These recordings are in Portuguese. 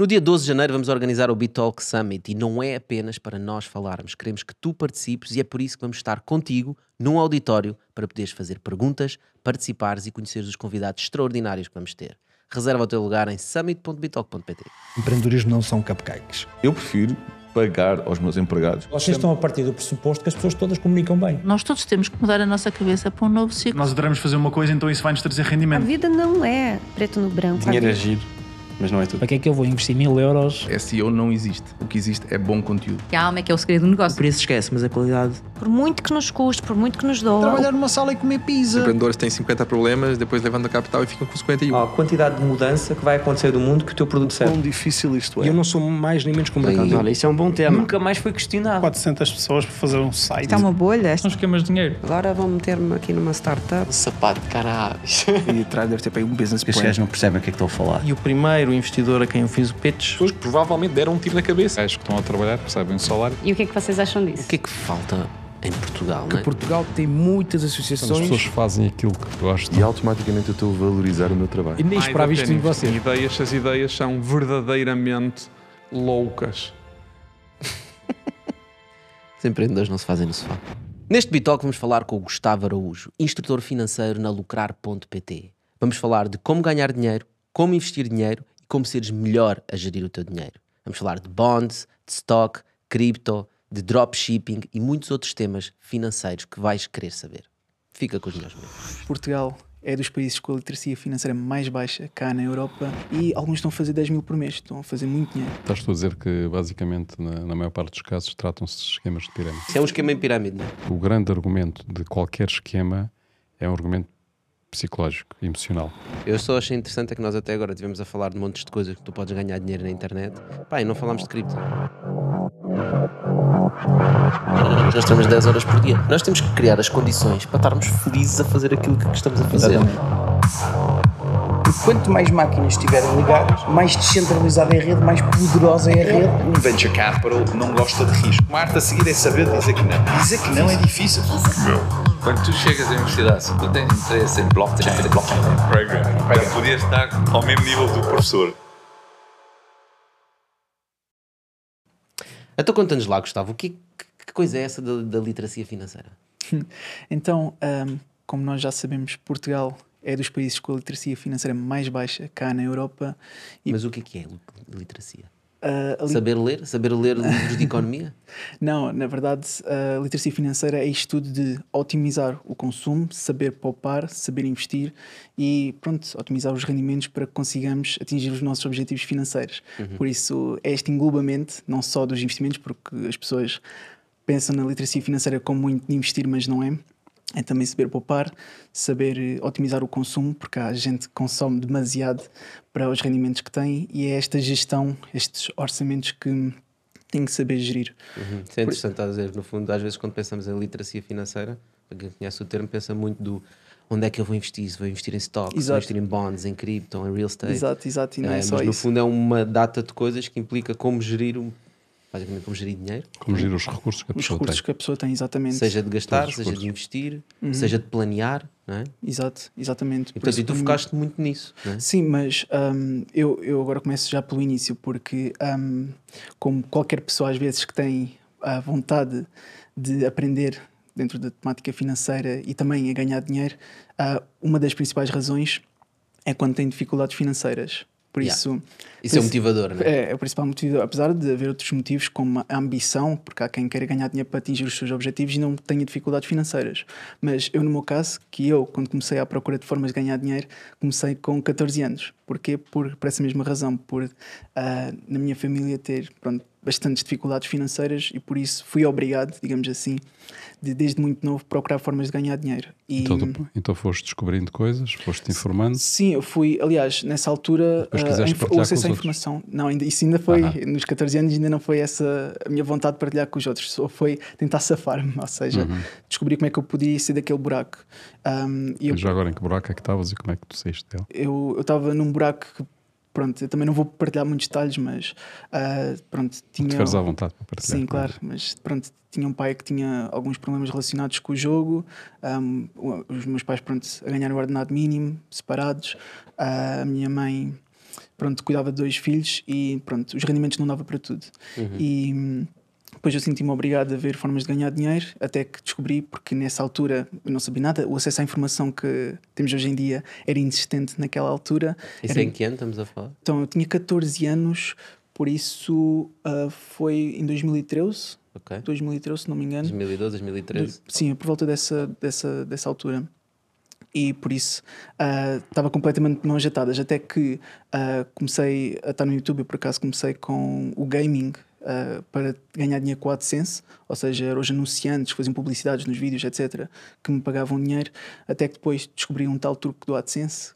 No dia 12 de janeiro vamos organizar o Bitalk Summit e não é apenas para nós falarmos, queremos que tu participes e é por isso que vamos estar contigo num auditório para poderes fazer perguntas, participares e conheceres os convidados extraordinários que vamos ter. Reserva o teu lugar em summit.bitalk.pt. Empreendedorismo não são cupcakes. Eu prefiro pagar aos meus empregados. Vocês estão a partir do pressuposto que as pessoas todas comunicam bem. Nós todos temos que mudar a nossa cabeça para um novo ciclo. Nós adoramos fazer uma coisa, então isso vai-nos trazer A rendimento. vida não é preto no branco. Dinheiro A é giro, mas não é tudo. Para que é que eu vou investir mil euros? SEO não existe. O que existe é bom conteúdo. Que a alma é que é o segredo do negócio. O preço esquece, mas a qualidade. Por muito que nos custe, por muito que nos doa. Trabalhar numa sala e comer Os pizza. empreendedores têm 50 problemas, depois levantam a capital e ficam com 51. Há a quantidade de mudança que vai acontecer do mundo que o teu produto serve. Quão difícil isto E é. eu não sou mais nem menos que o mercado. Olha, isso é um bom tema. Nunca mais foi questionado. 400 pessoas para fazer um site. Está uma bolha. São esquemas de dinheiro. Agora vou meter-me aqui numa startup. Sapato de caralho. E atrás deve ter para aí um business plan. gajos não percebem o que é que estou a falar. E o primeiro investidor a quem eu fiz o pitch. Pessoas que provavelmente deram um tiro na cabeça. Gajos que estão a trabalhar, recebem um salário. E o que é que vocês acham disso? O que é que falta em Portugal? não é? Portugal tem muitas associações. fazem aquilo que gostam. E automaticamente eu estou a valorizar o meu trabalho. E nem esperava isto de você. Ideias, as ideias são verdadeiramente loucas. Os empreendedores não se fazem no sofá. Neste Bitalk vamos falar com o Gustavo Araújo, instrutor financeiro na Lucrar.pt. Vamos falar de como ganhar dinheiro, como investir dinheiro e como seres melhor a gerir o teu dinheiro. Vamos falar de bonds, de stock, cripto, de dropshipping e muitos outros temas financeiros que vais querer saber. Fica com os meus membros. Portugal é dos países com a literacia financeira mais baixa cá na Europa e alguns estão a fazer 10 mil por mês, estão a fazer muito dinheiro. Estás a dizer que, basicamente, na, na maior parte dos casos, tratam-se de esquemas de pirâmide. Isso é um esquema em pirâmide, não é? O grande argumento de qualquer esquema é um argumento psicológico, emocional. Eu só achei interessante é que nós até agora tivemos a falar de montes de coisas que tu podes ganhar dinheiro na internet. Pá, e não falámos de cripto. Nós estamos 10 horas por dia. Nós temos que criar as condições para estarmos felizes a fazer aquilo que estamos a fazer. E quanto mais máquinas estiverem ligadas, mais descentralizada é a rede, mais poderosa é a rede. Um venture capital não gosta de risco. O arte a seguir é saber dizer que não. Dizer que não é difícil. Quando tu chegas à universidade, se tu tens interesse em blockchain, blockchain Para poder estar ao mesmo nível do professor. Então conta-nos lá, Gustavo, o que, que- que coisa é essa da, da literacia financeira? Então, ahm, como nós já sabemos, Portugal é dos países com a literacia financeira mais baixa cá na Europa. E, Mas o que é que é li- literacia? Ah, a li- Saber ler? Saber ler livros de economia? Não, na verdade, a literacia financeira é estudo de otimizar o consumo, saber poupar, saber investir e, pronto, otimizar os rendimentos para que consigamos atingir os nossos objetivos financeiros. Por isso, é este englobamento, não só dos investimentos, porque as pessoas pensam na literacia financeira como muito de investir, mas não é. É também saber poupar, saber eh, otimizar o consumo, porque há gente consome demasiado para os rendimentos que tem, e é esta gestão, estes orçamentos que tem que saber gerir. Uhum. Isso é interessante estás a dizer. No fundo, às vezes, quando pensamos em literacia financeira, para quem conhece o termo, pensa muito do onde é que eu vou investir? Se vou investir em stocks, vou Exato. investir em bonds, em cripto, em real estate. Exato, exato, e não é, É, só mas no isso. fundo é uma data de coisas que implica como gerir, um, basicamente como gerir dinheiro, Como gerir os recursos que a Os pessoa recursos tem. que a pessoa tem, exatamente. seja de gastar, os seja de recursos. investir, Uhum. seja de planear, não é? Exato, exatamente. E, Por portanto, e tu focaste muito nisso, não é? Sim, mas hum, eu, eu agora começo já pelo início, porque hum, como qualquer pessoa às vezes que tem a vontade de aprender dentro da temática financeira e também a ganhar dinheiro, ah, uma das principais razões é quando tem dificuldades financeiras. Por Yeah. isso, Isso é motivador, não é? É, é o principal motivo, apesar de haver outros motivos, como a ambição, porque há quem queira ganhar dinheiro para atingir os seus objetivos e não tenha dificuldades financeiras. Mas eu, no meu caso, que eu, quando comecei à procura de formas de ganhar dinheiro, comecei com 14 anos. Porquê? Por, por essa mesma razão, por ah, na minha família ter pronto, bastantes dificuldades financeiras e por isso fui obrigado, digamos assim, de desde muito novo procurar formas de ganhar dinheiro. E, Então, então foste descobrindo coisas, foste informando. Sim, eu fui, aliás, nessa altura, partilhar o acesso à informação. Não, ainda, isso ainda foi, nos 14 anos, ainda não foi essa a minha vontade de partilhar com os outros, só foi tentar safar-me, ou seja, Uhum. descobrir como é que eu podia sair daquele buraco. Um, e eu já agora em que buraco é que estavas e como é que tu saíste dele? eu estava num buraco que, pronto, eu também não vou partilhar muitos detalhes, mas ah, pronto, tinha. Tiveres à vontade para partilhar. Sim, claro, mas pronto, tinha um pai que tinha alguns problemas relacionados com o jogo, um, os meus pais, pronto, a ganhar o ordenado mínimo, separados, Ah, a minha mãe, pronto, cuidava de dois filhos e pronto, os rendimentos não dava para tudo. Uhum. E depois eu senti-me obrigado a ver formas de ganhar dinheiro, até que descobri, porque nessa altura eu não sabia nada, o acesso à informação que temos hoje em dia era inexistente naquela altura. Isso era... em que ano estamos a falar? Então eu tinha 14 anos, por isso uh, foi em 2013. Ok. 2013, se não me engano. 2012, 2013. Sim, por volta dessa, dessa, dessa altura e por isso uh, estava completamente não ajetadas. Até que uh, comecei a estar no YouTube, por acaso comecei com o gaming uh, para ganhar dinheiro com o AdSense, ou seja, eram os anunciantes que faziam publicidades nos vídeos, etc., que me pagavam dinheiro. Até que depois descobri um tal truque do AdSense.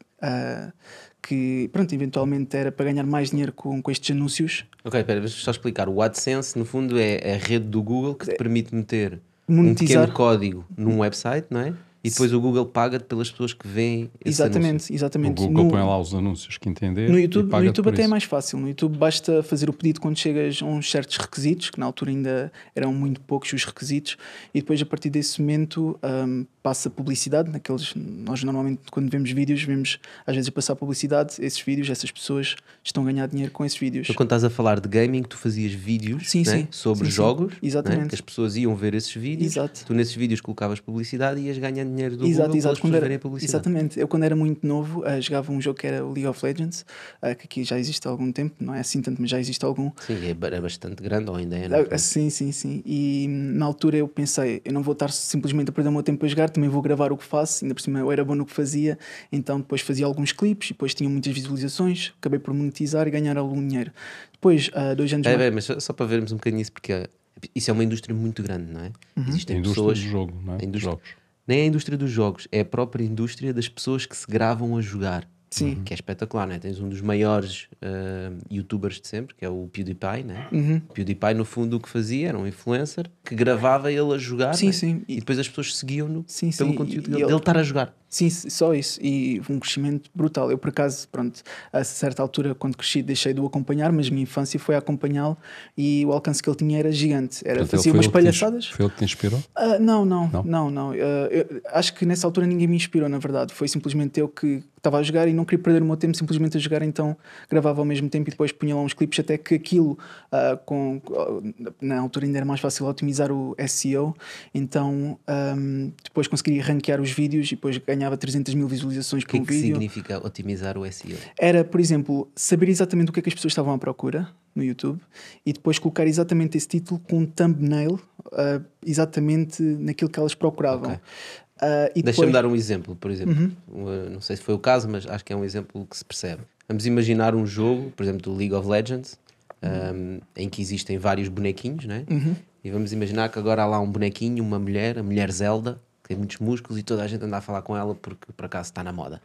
que pronto, eventualmente era para ganhar mais dinheiro com, com estes anúncios. Ok, espera, deixa só explicar. O AdSense, no fundo, é a rede do Google que te permite meter Monetizar. um pequeno código num website, não é? E depois o Google paga pelas pessoas que veem esse Exatamente, anúncio. exatamente. O Google põe lá os anúncios que entender. No YouTube, e no YouTube até é isso. mais fácil. No YouTube basta fazer o pedido quando chegas a uns certos requisitos, que na altura ainda eram muito poucos os requisitos, e depois a partir desse momento um, passa publicidade. Naqueles, nós normalmente quando vemos vídeos, vemos às vezes a passar publicidade, esses vídeos, essas pessoas estão a ganhar dinheiro com esses vídeos. Então, quando estás a falar de gaming, tu fazias vídeos Sim, né? sim. sobre Sim, sim. jogos, né? Exatamente. que as pessoas iam ver esses vídeos, Exato. tu nesses vídeos colocavas publicidade e ias ganhando dinheiro do Exato, Google exato. Quando era, verem a publicidade. exatamente. Eu, quando era muito novo, uh, jogava um jogo que era o League of Legends, uh, que aqui já existe há algum tempo, não é assim tanto, mas já existe há algum. Sim, é é bastante grande ou ainda é. não? Ah, sim, sim, sim. E hum, na altura eu pensei, eu não vou estar simplesmente a perder o meu tempo a jogar, também vou gravar o que faço, ainda por cima eu era bom no que fazia, então depois fazia alguns clipes e depois tinha muitas visualizações, acabei por monetizar e ganhar algum dinheiro. Depois, há dois anos É, mais- é, mas só, só para vermos um bocadinho isso, porque isso é uma indústria muito grande, não é? Uhum. Existem A indústria pessoas. do jogo, não é? a indústria- Jogos. Nem é a indústria dos jogos, é a própria indústria das pessoas que se gravam a jogar. Sim. Que é espetacular, né? Tens um dos maiores ah, youtubers de sempre, que é o PewDiePie, né? Uhum. PewDiePie, no fundo, o que fazia era um influencer que gravava ele a jogar Sim, né? sim. e depois as pessoas seguiam-no pelo sim. conteúdo dele, ele- dele estar a jogar. Sim, só isso. E um crescimento brutal. Eu, por acaso, pronto, a certa altura, quando cresci, deixei de o acompanhar, mas minha infância foi a acompanhá-lo e o alcance que ele tinha era gigante. Era, Portanto, fazia umas palhaçadas. Foi ele que te inspirou? Ah, não, não, Não? não, não. Ah, eu acho que nessa altura ninguém me inspirou, na verdade. Foi simplesmente eu que estava a jogar e não queria perder o meu tempo simplesmente a jogar, então gravava ao mesmo tempo e depois punha lá uns clipes até que aquilo, ah, com, na altura ainda era mais fácil otimizar o SEO, então ahm, depois conseguiria ranquear os vídeos e depois ganhava 300 mil visualizações O por que é que vídeo. significa otimizar o SEO? Era, por exemplo, saber exatamente o que é que as pessoas estavam à procura no YouTube e depois colocar exatamente esse título com um thumbnail ah, exatamente naquilo que elas procuravam. Ok. Ah, e Deixa-me Uhum. dar um exemplo, por exemplo. Uh, não sei se foi o caso, mas acho que é um exemplo que se percebe. Vamos imaginar um jogo, por exemplo, do League of Legends, um, em que existem vários bonequinhos, né? Uhum. E vamos imaginar que agora há lá um bonequinho, uma mulher, a mulher Zelda, que tem muitos músculos e toda a gente anda a falar com ela porque por acaso está na moda.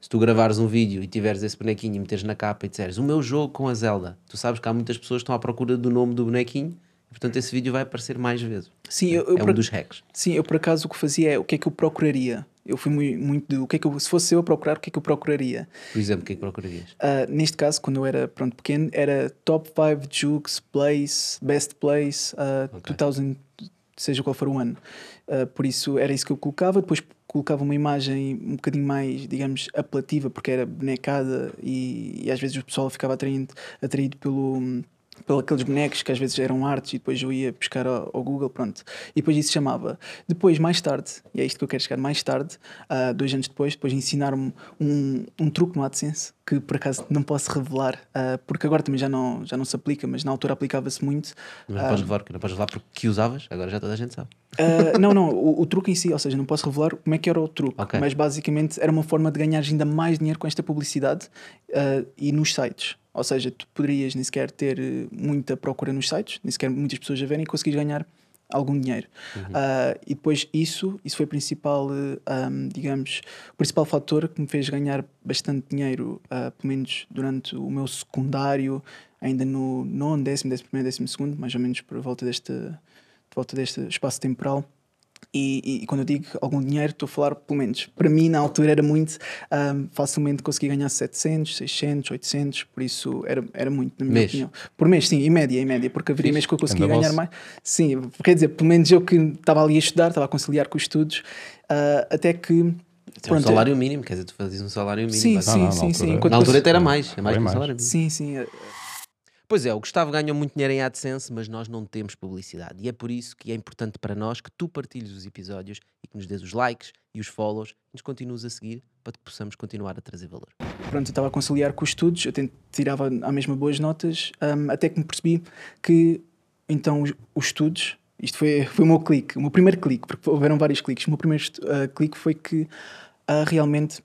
Se tu gravares um vídeo e tiveres esse bonequinho e meteres na capa e disseres o meu jogo com a Zelda, tu sabes que há muitas pessoas que estão à procura do nome do bonequinho portanto esse vídeo vai aparecer mais vezes. Sim, eu, eu é um por- dos hacks. Sim, eu por acaso o que fazia é o que é que eu procuraria. Eu fui muito, muito de o que é que eu, se fosse eu a procurar, o que é que eu procuraria? Por exemplo, o que é que procurarias? Ah, neste caso, quando eu era pronto, pequeno, era top 5 jukes, place, best place, ah, 2000, seja qual for o ano. Ah, por isso era isso que eu colocava. Depois colocava uma imagem um bocadinho mais, digamos, apelativa, porque era bonecada e, e às vezes o pessoal ficava atraído, atraído pelo. Pelos aqueles bonecos que às vezes eram artes e depois eu ia buscar ao, ao Google, pronto. E depois isso chamava. Depois, mais tarde, e é isto que eu quero chegar, mais tarde, ah, dois anos depois, depois ensinaram-me um, um truque no AdSense que por acaso não posso revelar, ah, porque agora também já não, já não se aplica, mas na altura aplicava-se muito. Não Ah, podes revelar, não podes revelar porque que usavas, agora já toda a gente sabe. Uh, não, não, o, o truque em si, ou seja, não posso revelar como é que era o truque, Ok. mas basicamente era uma forma de ganhar ainda mais dinheiro com esta publicidade uh, e nos sites. Ou seja, tu poderias nem sequer ter uh, muita procura nos sites, nem sequer muitas pessoas a verem e conseguires ganhar algum dinheiro. Uh, e depois isso, isso foi o principal, um, digamos, o principal fator que me fez ganhar bastante dinheiro, uh, pelo menos durante o meu secundário, ainda no nono, décimo, décimo primeiro, décimo segundo, mais ou menos por volta deste, de volta deste espaço temporal. E, e- e quando eu digo algum dinheiro, estou a falar, pelo menos, para mim na altura era muito, ahm, facilmente consegui ganhar 700, 600, 800, por isso era, era muito, na minha Mês? opinião. Por mês, sim, em média, em média, porque haveria mês que eu conseguia ganhar mais. Sim, quer dizer, pelo menos eu que estava ali a estudar, estava a conciliar com os estudos, ah, até que É um salário mínimo, quer dizer, tu fazes um salário mínimo. Sim, sim, Não, não, sim, na sim. Na altura até era mais, é mais que um salário mínimo. Sim, sim. Pois é, o Gustavo ganha muito dinheiro em AdSense, mas nós não temos publicidade. E é por isso que é importante para nós que tu partilhes os episódios e que nos dês os likes e os follows e nos continues a seguir para que possamos continuar a trazer valor. pronto, eu estava a conciliar com os estudos, eu tirava à mesma boas notas, hum, até que me percebi que então os, os estudos, isto foi, foi o meu clique, o meu primeiro clique, porque houveram vários cliques. O meu primeiro ah, clique foi que ah, realmente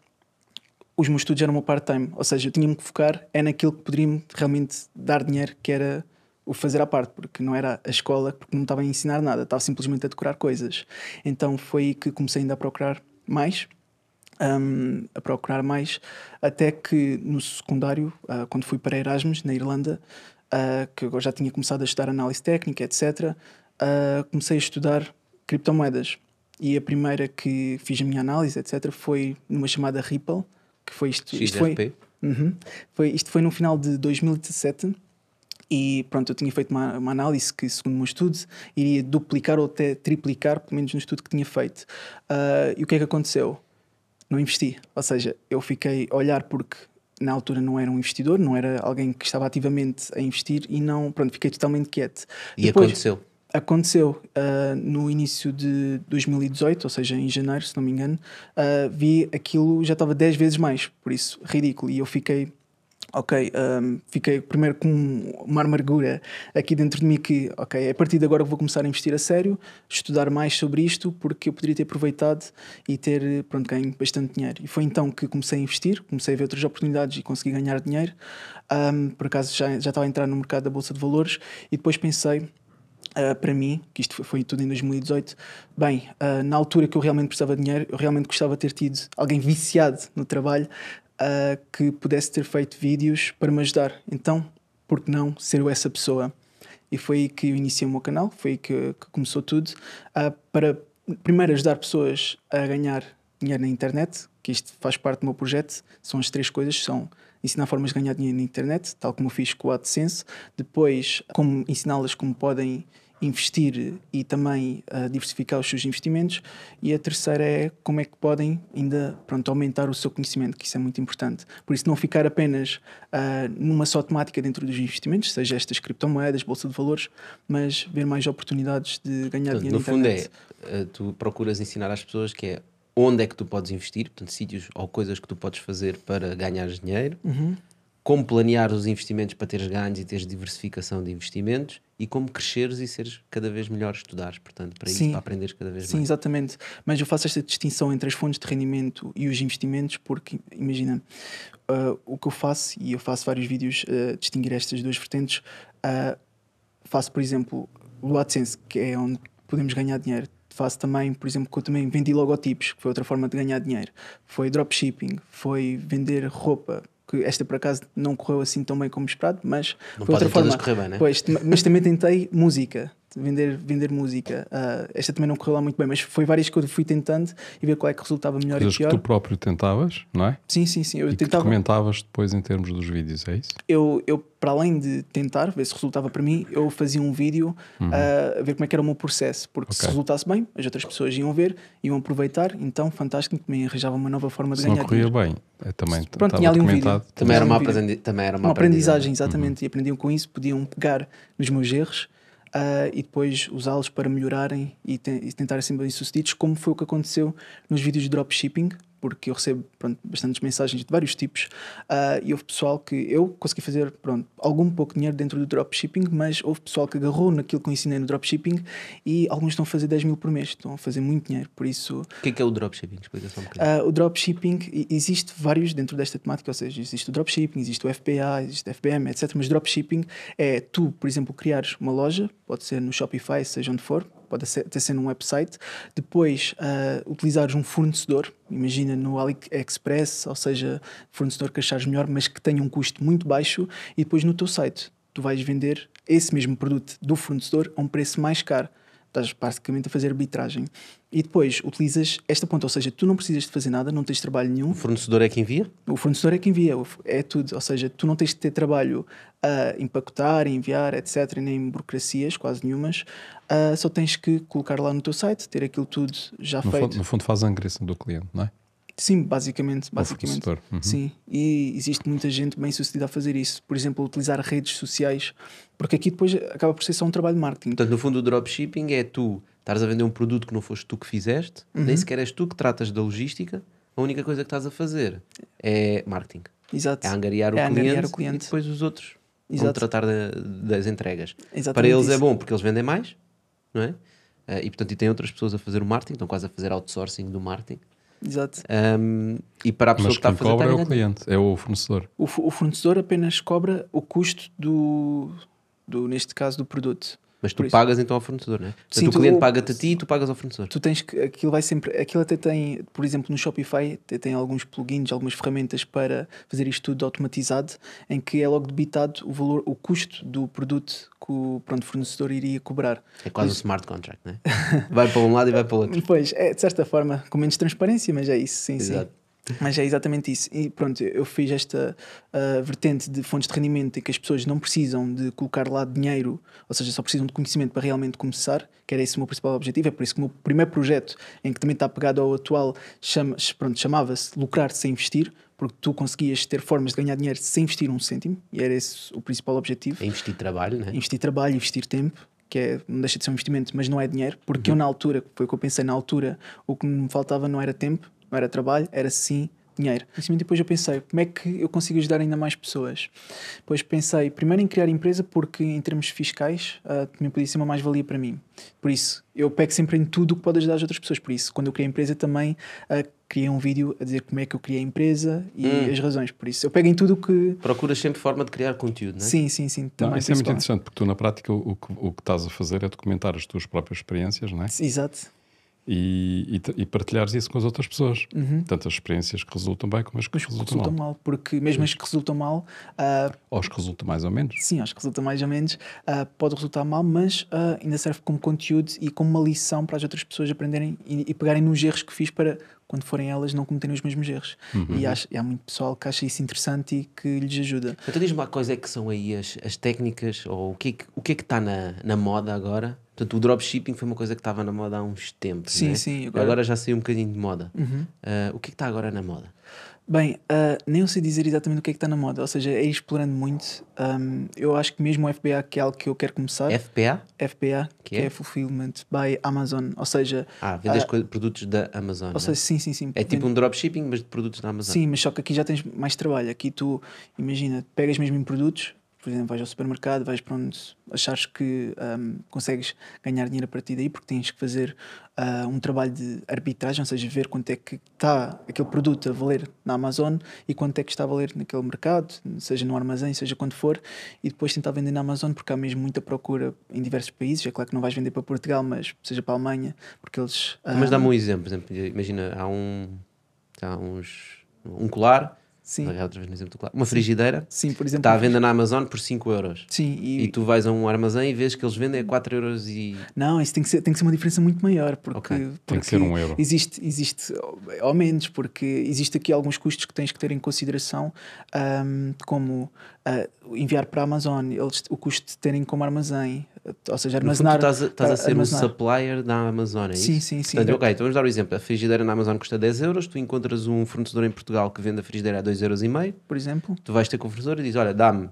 os meus estudos eram meu part-time, ou seja, eu tinha-me que focar é naquilo que poderia-me realmente dar dinheiro, que era o fazer à parte, porque não era a escola, porque não estava a ensinar nada, estava simplesmente a decorar coisas. Então foi aí que comecei ainda a procurar mais um, a procurar mais, até que no secundário, uh, quando fui para Erasmus, na Irlanda, uh, que eu já tinha começado a estudar análise técnica, etc., uh, comecei a estudar criptomoedas. E a primeira que fiz a minha análise, etc., foi numa chamada Ripple, que foi isto. isto foi? Uhum. foi, isto foi no final de 2017. E pronto, eu tinha feito uma, uma análise que, segundo o meu estudo, iria duplicar ou até triplicar, pelo menos no estudo que tinha feito. Uh, e o que é que aconteceu? Não investi. Ou seja, eu fiquei a olhar porque na altura não era um investidor, não era alguém que estava ativamente a investir e não, pronto, fiquei totalmente quieto. E aconteceu? Aconteceu uh, no início de 2018, ou seja, em janeiro, se não me engano, uh, vi aquilo já estava 10 vezes mais, por isso, ridículo. E eu fiquei ok, um, fiquei primeiro com uma amargura aqui dentro de mim que, ok, a partir de agora vou começar a investir a sério, estudar mais sobre isto, porque eu poderia ter aproveitado e ter, pronto, ganho bastante dinheiro. E foi então que comecei a investir, comecei a ver outras oportunidades e consegui ganhar dinheiro. Um, por acaso já, já estava a entrar no mercado da Bolsa de Valores e depois pensei, Uh, para mim, que isto foi, foi, tudo em 2018, bem, uh, na altura que eu realmente precisava de dinheiro, eu realmente gostava de ter tido alguém viciado no trabalho uh, que pudesse ter feito vídeos para me ajudar. Então, por que não ser eu essa pessoa? E foi aí que eu iniciei o meu canal, foi aí que, que começou tudo, para primeiro ajudar pessoas a ganhar dinheiro na internet, que isto faz parte do meu projeto, são as três coisas, são ensinar formas de ganhar dinheiro na internet, tal como eu fiz com o AdSense, depois como ensiná-las como podem investir e também uh, diversificar os seus investimentos e a terceira é como é que podem ainda pronto, aumentar o seu conhecimento, que isso é muito importante. Por isso não ficar apenas uh, numa só temática dentro dos investimentos, seja estas criptomoedas, bolsa de valores, mas ver mais oportunidades de ganhar portanto, dinheiro no na internet. fundo é, uh, tu procuras ensinar às pessoas que é onde é que tu podes investir, portanto sítios ou coisas que tu podes fazer para ganhares dinheiro, uhum. como planear os investimentos para teres ganhos e teres diversificação de investimentos e como cresceres e seres cada vez melhor estudares, portanto, para Sim. isso, para aprenderes cada vez Sim, mais. exatamente. Mas eu faço esta distinção entre as fontes de rendimento e os investimentos, porque, imagina, uh, o que eu faço, e eu faço vários vídeos a uh, distinguir estas duas vertentes, uh, faço, por exemplo, o AdSense, que é onde podemos ganhar dinheiro. Faço também, por exemplo, que eu também vendi logotipos, que foi outra forma de ganhar dinheiro. Foi dropshipping, foi vender roupa, que esta por acaso não correu assim tão bem como esperado, mas não foi outra forma. Correr bem, né? Pois, mas também tentei música, vender, vender música. Uh, esta também não correu lá muito bem, mas foi várias que eu fui tentando e ver qual é que resultava melhor Coisas e pior. que tu próprio tentavas, não é? Sim, sim, sim. Eu e tentava. que comentavas depois em termos dos vídeos, é isso? Eu, eu, para além de tentar ver se resultava para mim, eu fazia um vídeo Uhum. uh, a ver como é que era o meu processo, porque se Ok. resultasse bem, as outras pessoas iam ver, iam aproveitar, então fantástico, também arranjava uma nova forma de Se não ganhar corria dinheiro. bem, também Pronto, estava tinha ali um documentado. vídeo. Também era, uma um aprendi também era uma, uma aprendizagem, Uhum. exatamente, e aprendiam com isso, podiam pegar nos meus erros uh, e depois usá-los para melhorarem e, te e tentarem ser bem-sucedidos, como foi o que aconteceu nos vídeos de dropshipping, porque eu recebo pronto, bastantes mensagens de vários tipos uh, e houve pessoal que eu consegui fazer pronto, algum pouco dinheiro dentro do dropshipping, mas houve pessoal que agarrou naquilo que eu ensinei no dropshipping e alguns estão a fazer 10 mil por mês, estão a fazer muito dinheiro, por isso... O que é, que é o dropshipping? Explica só um bocadinho. Uh, o dropshipping, existe vários dentro desta temática, ou seja, existe o dropshipping, existe o FBA, existe o FBM, etc. Mas dropshipping é tu, por exemplo, criares uma loja, pode ser no Shopify, seja onde for, pode até ser num website, depois uh, utilizares um fornecedor, imagina no AliExpress, ou seja, fornecedor que achares melhor, mas que tenha um custo muito baixo, e depois no teu site tu vais vender esse mesmo produto do fornecedor a um preço mais caro. Estás basicamente a fazer arbitragem. E depois utilizas esta ponta, ou seja, tu não precisas de fazer nada, não tens trabalho nenhum. O fornecedor é que envia? O fornecedor é que envia, é tudo. Ou seja, tu não tens de ter trabalho a empacotar, enviar, etc., nem burocracias, quase nenhumas. Ah, só tens que colocar lá no teu site, ter aquilo tudo já No feito. fundo, no fundo faz a angriação do cliente, não é? Sim, basicamente. basicamente. fornecedor. Uhum. Sim, e existe muita gente bem sucedida a fazer isso. Por exemplo, utilizar redes sociais, porque aqui depois acaba por ser só um trabalho de marketing. Portanto, no fundo, o dropshipping é tu estares a vender um produto que não foste tu que fizeste, Uhum. nem sequer és tu que tratas da logística, a única coisa que estás a fazer é marketing. Exato. É angariar o, É angariar cliente, o cliente. e depois os outros vão Exato. tratar da- das entregas. Exatamente Para eles é isso. bom porque eles vendem mais, não é? Eh, e portanto, e tem outras pessoas a fazer o marketing, estão quase a fazer outsourcing do marketing. Exato. Um, e para a pessoa Mas que está a fazer cobra é o cliente, é o fornecedor. O, o fornecedor apenas cobra o custo do, do neste caso, do produto. Mas tu isso- pagas então ao fornecedor, não é? Portanto, Sim, o cliente paga-te a ti e tu pagas ao fornecedor. Tu tens que aquilo vai sempre, aquilo até tem, por exemplo, no Shopify até tem alguns plugins, algumas ferramentas para fazer isto tudo automatizado, em que é logo debitado o valor, o custo do produto que o pronto, fornecedor iria cobrar. É quase um smart contract, não é? Vai para um lado e vai para o outro. Pois, é de certa forma, com menos transparência, mas é isso, sim, Exato. sim. Mas é exatamente isso. E pronto, eu fiz esta ah, vertente de fontes de rendimento em que as pessoas não precisam de colocar lá dinheiro, ou seja, só precisam de conhecimento para realmente começar, que era esse o meu principal objetivo. É por isso que o meu primeiro projeto, em que também está pegado ao atual, chama, pronto, chamava-se Lucrar sem investir, porque tu conseguias ter formas de ganhar dinheiro sem investir um cêntimo, e era esse o principal objetivo. É investir trabalho, não é? Investir trabalho, investir tempo, que é, não deixa de ser um investimento, mas não é dinheiro, porque Uhum. eu na altura, foi o que eu pensei na altura, o que me faltava não era tempo, não era trabalho, era sim dinheiro. E depois eu pensei, como é que eu consigo ajudar ainda mais pessoas? Depois pensei, primeiro em criar empresa, porque em termos fiscais ah, também podia ser uma mais-valia para mim. Por isso, eu pego sempre em tudo o que pode ajudar as outras pessoas. Por isso, quando eu criei a empresa também ah, criei um vídeo a dizer como é que eu criei a empresa e Hum. as razões. Por isso, eu pego em tudo o que... Procuras sempre forma de criar conteúdo, não é? Sim, sim, sim. Não, Também, isso é muito interessante, porque tu na prática o, o que, o que estás a fazer é documentar as tuas próprias experiências, não é? Exato. E, e, e partilhares isso com as outras pessoas. Uhum. Tanto as experiências que resultam bem como as que resultam resultam mal. mal, porque mesmo as que resultam mal, ah, Ou as que resultam mais ou menos. sim, acho que resulta mais ou menos, ah, pode resultar mal, mas ah, ainda serve como conteúdo e como uma lição para as outras pessoas aprenderem e, e pegarem nos erros que fiz para quando forem elas não cometerem os mesmos erros. Uhum. E, acho, e há muito pessoal que acha isso interessante e que lhes ajuda. Então diz-me lá quais é que são aí as, as técnicas ou o que é que, o que, é que está na, na moda agora? Portanto, o dropshipping foi uma coisa que estava na moda há uns tempos. Sim, não é? sim, Agora... agora- já saiu um bocadinho de moda. Uhum. Ah, o que é que está agora na moda? Bem, ah, nem eu sei dizer exatamente o que é que está na moda, ou seja, é ir explorando muito. Ahm, eu acho que mesmo o FBA, que é algo que eu quero começar. FBA? FBA, Que que, é? é? Fulfillment by Amazon, ou seja. Ah, vendes ah, coi- produtos da Amazon. Ou não é? seja, sim, sim, sim. É tipo um dropshipping, mas de produtos da Amazon. Sim, mas só que aqui já tens mais trabalho. Aqui tu, imagina, pegas mesmo em produtos, por exemplo, vais ao supermercado, vais para onde achares que ahm, consegues ganhar dinheiro a partir daí, porque tens que fazer ah, um trabalho de arbitragem, ou seja, ver quanto é que está aquele produto a valer na Amazon e quanto é que está a valer naquele mercado, seja no armazém, seja quando for, e depois tentar vender na Amazon, porque há mesmo muita procura em diversos países. É claro que não vais vender para Portugal, mas seja para a Alemanha, porque eles. Mas ah, dá-me um exemplo, por exemplo, imagina, há um. Há uns. Um colar. Sim. No exemplo do colar. Uma frigideira. Sim, por exemplo. Está à venda na Amazon por 5 euros. Sim, e- e tu vais a um armazém e vês que eles vendem a 4 euros e. Não, isso tem que ser, tem que ser uma diferença muito maior, porque, Ok. Tem que porque ser um euro. Existe, existe, ao menos, porque existe aqui alguns custos que tens que ter em consideração, ahm, como ah, enviar para a Amazon, eles, o custo de terem como armazém, ou seja, fundo, armazenar. tu estás a, estás a ser armazenar. um supplier da Amazon, é Sim, isso? sim, sim. Portanto, ok, então vamos dar o exemplo. A frigideira na Amazon custa 10 euros, tu encontras um fornecedor em Portugal que vende a frigideira a 2,5 euros, e meio, Por exemplo. tu vais ter com o fornecedor e dizes, olha, dá-me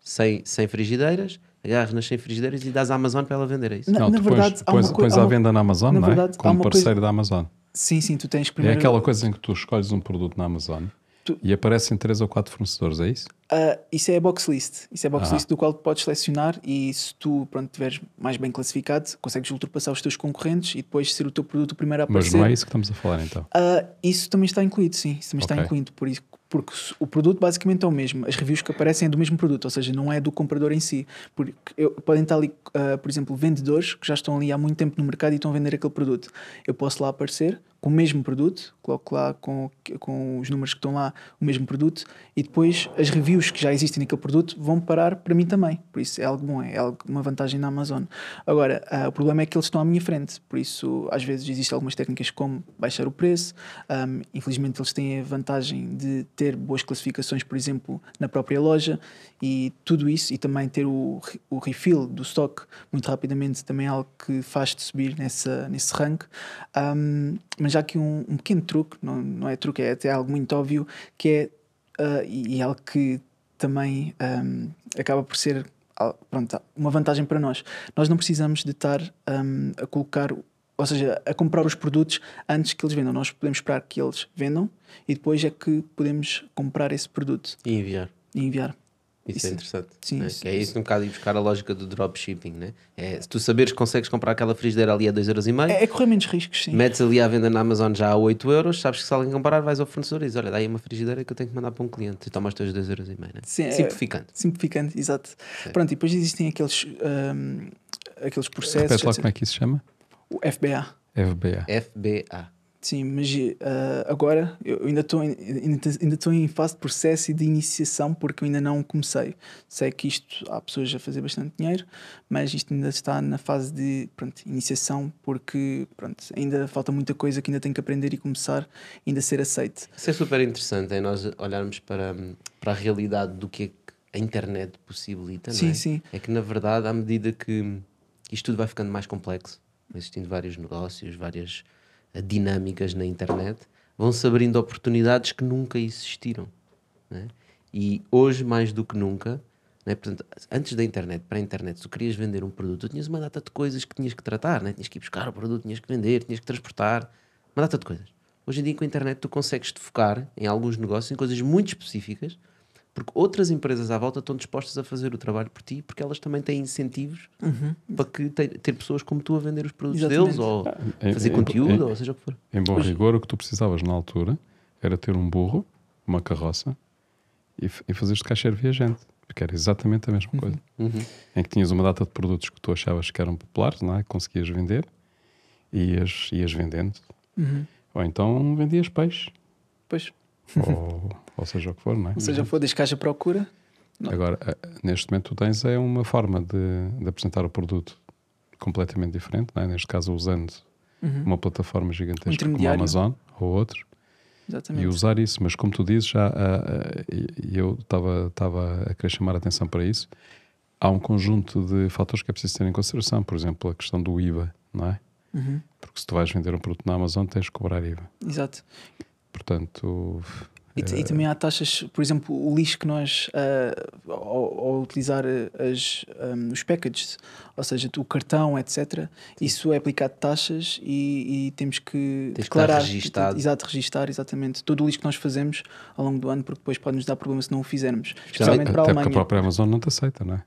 100, 100 frigideiras, agarras nas 100 frigideiras e dás à Amazon para ela vender, é isso? Na- Não, na tu verdade, pões, há uma pões, pões à venda na Amazon, na não é? verdade, Como parceiro coisa- da Amazon. Sim, sim, tu tens É primeiro. aquela coisa em que tu escolhes um produto na Amazon Tu- e aparecem três ou quatro fornecedores, é isso? Ah, isso é a box list. Isso é a box Ah. list do qual podes selecionar e se tu pronto, estiveres mais bem classificado, consegues ultrapassar os teus concorrentes e depois ser o teu produto o primeiro a Mas aparecer. não é isso que estamos a falar então. Ah, isso também está incluído, sim. Isso também Ok. está incluído. Por isso, porque o produto basicamente é o mesmo. As reviews que aparecem é do mesmo produto, ou seja, não é do comprador em si. Porque eu, podem estar ali, ah, por exemplo, vendedores que já estão ali há muito tempo no mercado e estão a vender aquele produto. Eu posso lá aparecer com o mesmo produto, coloco lá com, com os números que estão lá o mesmo produto e depois as reviews reviews que já existem naquele produto vão parar para mim também. Por isso é algo bom, é algo, uma vantagem na Amazon. Agora, uh, o problema é que eles estão à minha frente, por isso às vezes existem algumas técnicas como baixar o preço. Um, infelizmente eles têm a vantagem de ter boas classificações, por exemplo, na própria loja e tudo isso, e também ter o, o refill do stock muito rapidamente também é algo que faz-te subir nessa, nesse rank. Um, mas já aqui um, um, pequeno truque, não, não é truque, é até algo muito óbvio, que é, uh, e, e é algo que também um, acaba por ser pronto, uma vantagem para nós. Nós não precisamos de estar um, a colocar, ou seja, a comprar os produtos antes que eles vendam. Nós podemos esperar que eles vendam e depois é que podemos comprar esse produto. E enviar. E enviar. Isso, isso, é interessante. Sim, né? isso, é isso um bocado ir buscar a lógica do dropshipping, né? É, se tu saberes que consegues comprar aquela frigideira ali a 2,5€, é, é correr menos riscos, sim. Metes ali à venda na Amazon já a 8€, euros, sabes que se alguém comprar, vais ao fornecedor e dizes: Olha, dá aí uma frigideira que eu tenho que mandar para um cliente e toma os teus 2,5€, né? Sim, simplificando. É, simplificando, exato. Sim. Pronto, e depois existem aqueles, um, aqueles processos. Repete lá como é que isso se chama? O FBA. FBA. FBA. Sim, mas uh, agora eu ainda estou ainda, estou em fase de processo e de iniciação porque eu ainda não comecei. Sei que isto há pessoas a fazer bastante dinheiro, mas isto ainda está na fase de pronto, iniciação porque pronto, ainda falta muita coisa que ainda tenho que aprender e começar ainda ser aceite. Isso é super interessante, é nós olharmos para, para a realidade do que, é que a internet possibilita, sim, não é? Sim. É que na verdade, à medida que isto tudo vai ficando mais complexo, existindo vários negócios, várias dinâmicas na internet, vão-se abrindo oportunidades que nunca existiram. Né? E hoje, mais do que nunca, né? Portanto, antes da internet, para a internet, se tu querias vender um produto, tu tinhas uma data de coisas que tinhas que tratar, né? tinhas que ir buscar o produto, tinhas que vender, tinhas que transportar, uma data de coisas. Hoje em dia, com a internet, tu consegues te focar em alguns negócios, em coisas muito específicas, porque outras empresas à volta estão dispostas a fazer o trabalho por ti, porque elas também têm incentivos uhum. para que te, ter pessoas como tu a vender os produtos Exatamente. deles, ou em, fazer em, conteúdo, em, ou seja o que for. Em bom Hoje... rigor, o que tu precisavas na altura era ter um burro, uma carroça e, e fazeres de caixeiro viajante. Porque era exatamente a mesma uhum. coisa. Uhum. Em que tinhas uma data de produtos que tu achavas que eram populares, não é? Que conseguias vender e ias, ias vendendo. Uhum. Ou então vendias peixe. Pois. Ou, ou seja o que for, não é? Ou seja, for das caixa procura. Não. Agora, neste momento, tu tens é uma forma de, de apresentar o produto completamente diferente, não é? neste caso, usando uhum. uma plataforma gigantesca um como a Amazon ou outros. Exatamente. E usar isso, mas como tu dizes, já, e eu estava a querer chamar a atenção para isso, há um conjunto de fatores que é preciso ter em consideração, por exemplo, a questão do IVA, não é? Uhum. Porque se tu vais vender um produto na Amazon, tens de cobrar IVA. Exato. Portanto, e, e, Eh, também há taxas, por exemplo, o lixo que nós, uh, ao, ao, utilizar as, um, os packages, ou seja, o cartão, etc., isso é aplicado taxas e, e temos que Tens declarar. Que registado. Exato, registar exatamente todo o lixo que nós fazemos ao longo do ano, porque depois pode nos dar problema se não o fizermos. Especialmente Até para a Alemanha. porque a própria Amazon não te aceita, não é?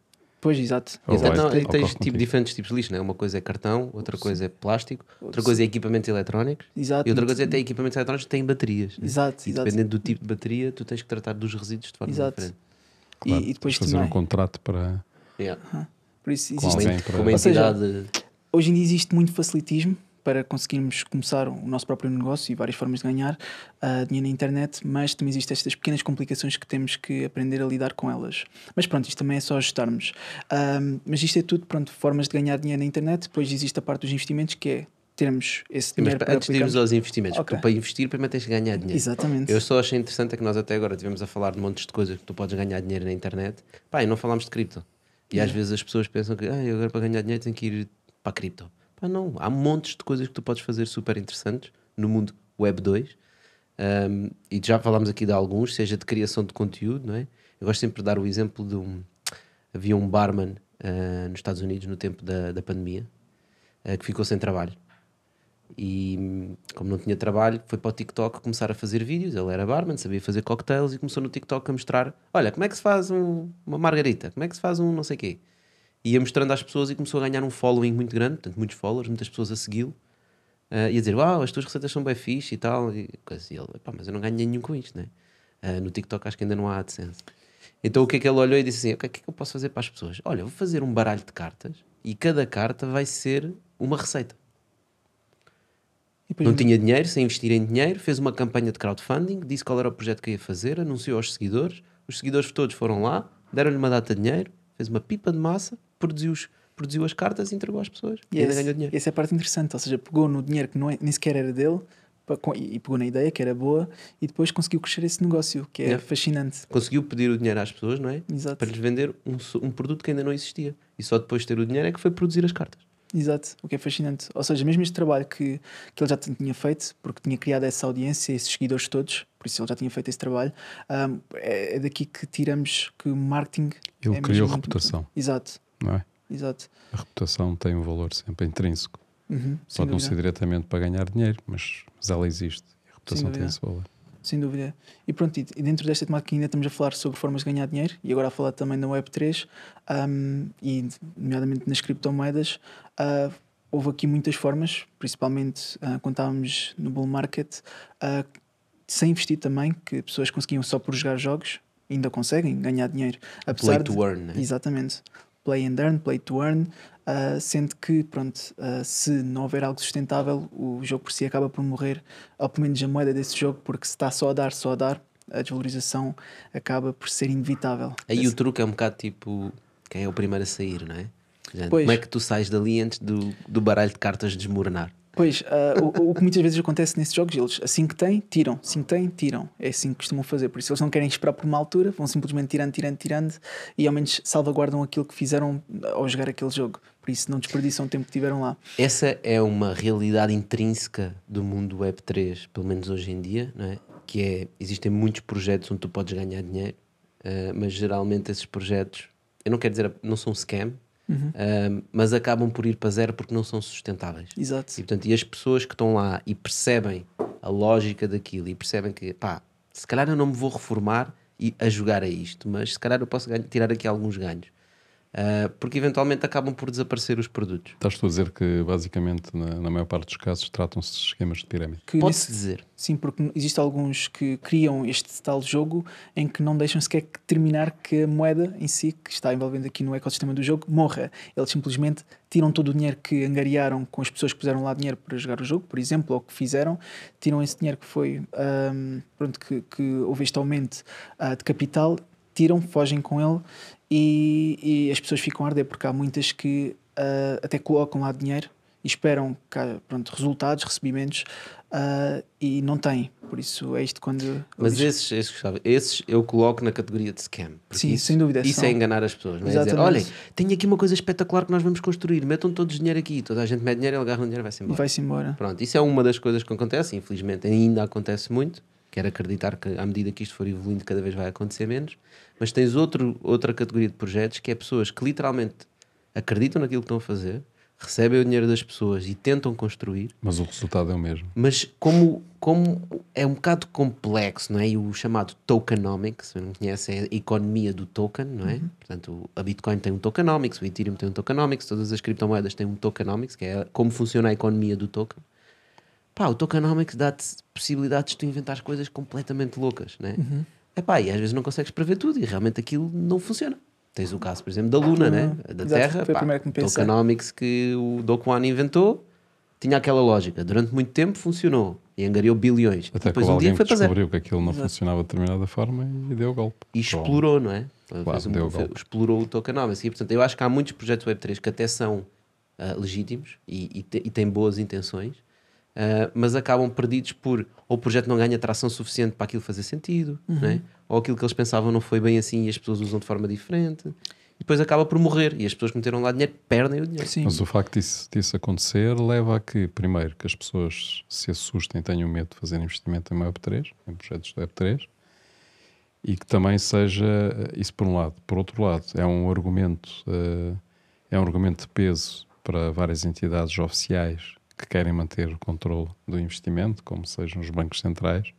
Pois, exato. Ou exato. Não, tens tipo, contigo. diferentes tipos de lixo, né? uma coisa é cartão, outra coisa é plástico, outra coisa é equipamentos eletrónicos Exato. e outra coisa é ter equipamentos eletrónicos que têm baterias. né? Exato, E exato. dependendo do tipo de bateria, tu tens que tratar dos resíduos de forma Exato. diferente. Claro, e, e depois fazer também. um contrato para. Yeah. Por isso existe para- Com uma Ou seja. Hoje em dia existe muito facilitismo para conseguirmos começar o nosso próprio negócio e várias formas de ganhar ah, dinheiro na internet, mas também existem estas pequenas complicações que temos que aprender a lidar com elas. Mas pronto, isto também é só ajustarmos. Ah, mas isto é tudo, pronto, formas de ganhar dinheiro na internet. Depois existe a parte dos investimentos, que é termos esse mas dinheiro pa- para antes de irmos aos investimentos, porque Ok. tu para investir primeiro tens que ganhar dinheiro. Exatamente. Eu só achei interessante é que nós até agora estivemos a falar de montes de coisas que tu podes ganhar dinheiro na internet. Pá, e não falámos de cripto. E às vezes as pessoas pensam que ah, agora para ganhar dinheiro tenho que ir para a cripto. Pá, não. Há montes de coisas que tu podes fazer super interessantes no mundo Web 2. Um, e já falámos aqui de alguns, seja de criação de conteúdo, não é? Eu gosto sempre de dar o exemplo de um. Havia um barman ah, nos Estados Unidos no tempo da, da pandemia ah, que ficou sem trabalho. E como não tinha trabalho, foi para o TikTok começar a fazer vídeos. Ele era barman, sabia fazer cocktails e começou no TikTok a mostrar: olha, como é que se faz um- uma margarita, como é que se faz um não sei quê. Ia mostrando às pessoas e começou a ganhar um following muito grande, portanto, muitos followers, muitas pessoas a segui-lo. ah, e a dizer: Uau, as tuas receitas são bem fixe e tal. E, coisa. E ele: Pá, mas eu não ganho nenhum com isto, né? Ah, no TikTok acho que ainda não há AdSense. Então o que é que ele olhou e disse assim: O que é que eu posso fazer para as pessoas? Olha, vou fazer um baralho de cartas e cada carta vai ser uma receita. Não tinha dinheiro, sem investir em dinheiro, fez uma campanha de crowdfunding, disse qual era o projeto que ia fazer, anunciou aos seguidores: Os seguidores todos foram lá, deram-lhe uma data de dinheiro, fez uma pipa de massa, produziu, os, produziu as cartas e entregou às pessoas. E, E ainda esse- ganhou dinheiro. Essa é a parte interessante, ou seja, pegou no dinheiro que não é- nem sequer era dele e pegou na ideia que era boa e depois conseguiu crescer esse negócio, que é Yeah. fascinante. Conseguiu pedir o dinheiro às pessoas, não é? Exato. Para lhes vender um, um produto que ainda não existia. E só depois de ter o dinheiro é que foi produzir as cartas. Exato, o que é fascinante. Ou seja, mesmo este trabalho que, que ele já tinha feito, porque tinha criado essa audiência, esses seguidores todos, por isso ele já tinha feito esse trabalho, ahm, é, é daqui que tiramos que o marketing. Ele é criou muito reputação. importante. Exato, Não é? exato. A reputação tem um valor sempre intrínseco. Uhum, Pode não ser diretamente para ganhar dinheiro, mas, mas ela existe. A reputação tem esse valor. Sem dúvida. E pronto, e dentro desta temática ainda estamos a falar sobre formas de ganhar dinheiro e agora a falar também da Web3 um, e nomeadamente nas criptomoedas. ah, houve aqui muitas formas, principalmente ah, quando estávamos no bull market, ah, sem investir também, que pessoas conseguiam só por jogar jogos, ainda conseguem ganhar dinheiro. Play to earn, né? Exatamente. Play and earn, play to earn, ah, sendo que, pronto, ah, se não houver algo sustentável, o jogo por si acaba por morrer, ou pelo menos a moeda desse jogo, porque se está só a dar, só a dar, a desvalorização acaba por ser inevitável. Aí o truque é um bocado tipo quem é o primeiro a sair, não é? Como é que tu sais dali antes do, do baralho de cartas desmoronar? Pois, ah, o, o que muitas vezes acontece nesses jogos, eles assim que têm, tiram, assim que têm, tiram. É assim que costumam fazer. Por isso eles não querem esperar por uma altura, vão simplesmente tirando, tirando, tirando e ao menos salvaguardam aquilo que fizeram ao jogar aquele jogo. Por isso não desperdiçam o tempo que tiveram lá. Essa é uma realidade intrínseca do mundo Web3, pelo menos hoje em dia, não é? Que é, existem muitos projetos onde tu podes ganhar dinheiro, eh, mas geralmente esses projetos, eu não quero dizer, não são scam, Uhum. eh, mas acabam por ir para zero porque não são sustentáveis. Exato. E, portanto, e as pessoas que estão lá e percebem a lógica daquilo e percebem que, pá, se calhar eu não me vou reformar e a jogar a isto, mas se calhar eu posso ganhar- tirar aqui alguns ganhos. Ah, porque eventualmente acabam por desaparecer os produtos. Estás tu a dizer que, basicamente, na, na maior parte dos casos, tratam-se de esquemas de pirâmide. Pode-se dizer. Sim, porque existem alguns que criam este tal jogo em que não deixam sequer que terminar que a moeda em si, que está envolvendo aqui no ecossistema do jogo, morra. Eles simplesmente tiram todo o dinheiro que angariaram com as pessoas que puseram lá dinheiro para jogar o jogo, por exemplo, ou que fizeram, tiram esse dinheiro que foi, ahm, pronto, que, que houve este aumento ah, de capital, tiram, fogem com ele e, e as pessoas ficam a arder, porque há muitas que ah, até colocam lá dinheiro e esperam cá, pronto, resultados, recebimentos ah, e não têm. Por isso é isto quando. Mas digo- esses, esses, Gustavo, esses eu coloco na categoria de scam. Sim, isso, sem dúvida, Isso são. é enganar as pessoas. Não é? Dizer, Exatamente. olhem, tenho aqui uma coisa espetacular que nós vamos construir, metam todos dinheiro aqui. Toda a gente mete dinheiro, ele agarra o dinheiro e vai-se embora. vai-se embora. Pronto, isso é uma das coisas que acontece, infelizmente ainda acontece muito. Quero acreditar que à medida que isto for evoluindo, cada vez vai acontecer menos. Mas tens outro, outra categoria de projetos que é pessoas que literalmente acreditam naquilo que estão a fazer, recebem o dinheiro das pessoas e tentam construir, Mas o resultado é o mesmo. mas como, como é um bocado complexo, não é? E o chamado tokenomics, se não conhece, é a economia do token, não é? Portanto, a Bitcoin tem um tokenomics, o Ethereum tem um tokenomics, todas as criptomoedas têm um tokenomics, que é como funciona a economia do token. Pá, o tokenomics dá-te possibilidades de tu inventares coisas completamente loucas, não é? Uhum. Epá, e às vezes não consegues prever tudo e realmente aquilo não funciona. Tens o caso, por exemplo, da Luna, né? da Exato, Terra, foi a pá, primeira que me pensei. tokenomics que o Do Kwon inventou tinha aquela lógica. Durante muito tempo funcionou e angariou bilhões. Até Depois que um dia alguém foi para descobriu que aquilo não Exato. funcionava de determinada forma e deu o golpe. E explorou, não é? Claro, um- deu golpe. explorou o tokenomics. E, portanto, eu acho que há muitos projetos Web3 que até são ah, legítimos e, e, te- e têm boas intenções, ah, mas acabam perdidos por ou o projeto não ganha tração suficiente para aquilo fazer sentido, Uhum. não é? ou aquilo que eles pensavam não foi bem assim e as pessoas usam de forma diferente. E depois acaba por morrer e as pessoas que meteram lá dinheiro perdem o dinheiro. Mas o facto disso, disso acontecer leva a que, primeiro, que as pessoas se assustem, tenham medo de fazer investimento em Web3, em projetos de Web3, e que também seja eh, isso por um lado. Por outro lado, é um argumento, eh, é um argumento de peso para várias entidades oficiais que querem manter o controle do investimento, como sejam os bancos centrais,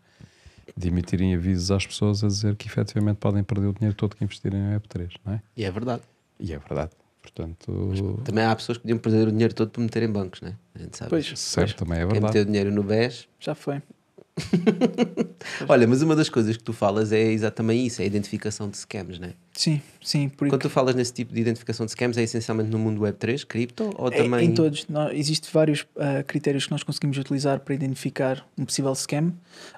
de emitirem avisos às pessoas a dizer que efetivamente podem perder o dinheiro todo que investirem em Web3, não é? E é verdade. E é verdade. Portanto, Também há pessoas que podiam perder o dinheiro todo para meter em bancos, né? A gente sabe. Pois, certo, também é Quem verdade. meteu dinheiro no BES Já foi. Olha, mas uma das coisas que tu falas é exatamente isso, é a identificação de scams, né? Sim, sim. Por Quando tu falas nesse tipo de identificação de scams, é essencialmente no mundo Web3, cripto, ou É, também... Em todos. Existem vários ah, critérios que nós conseguimos utilizar para identificar um possível scam.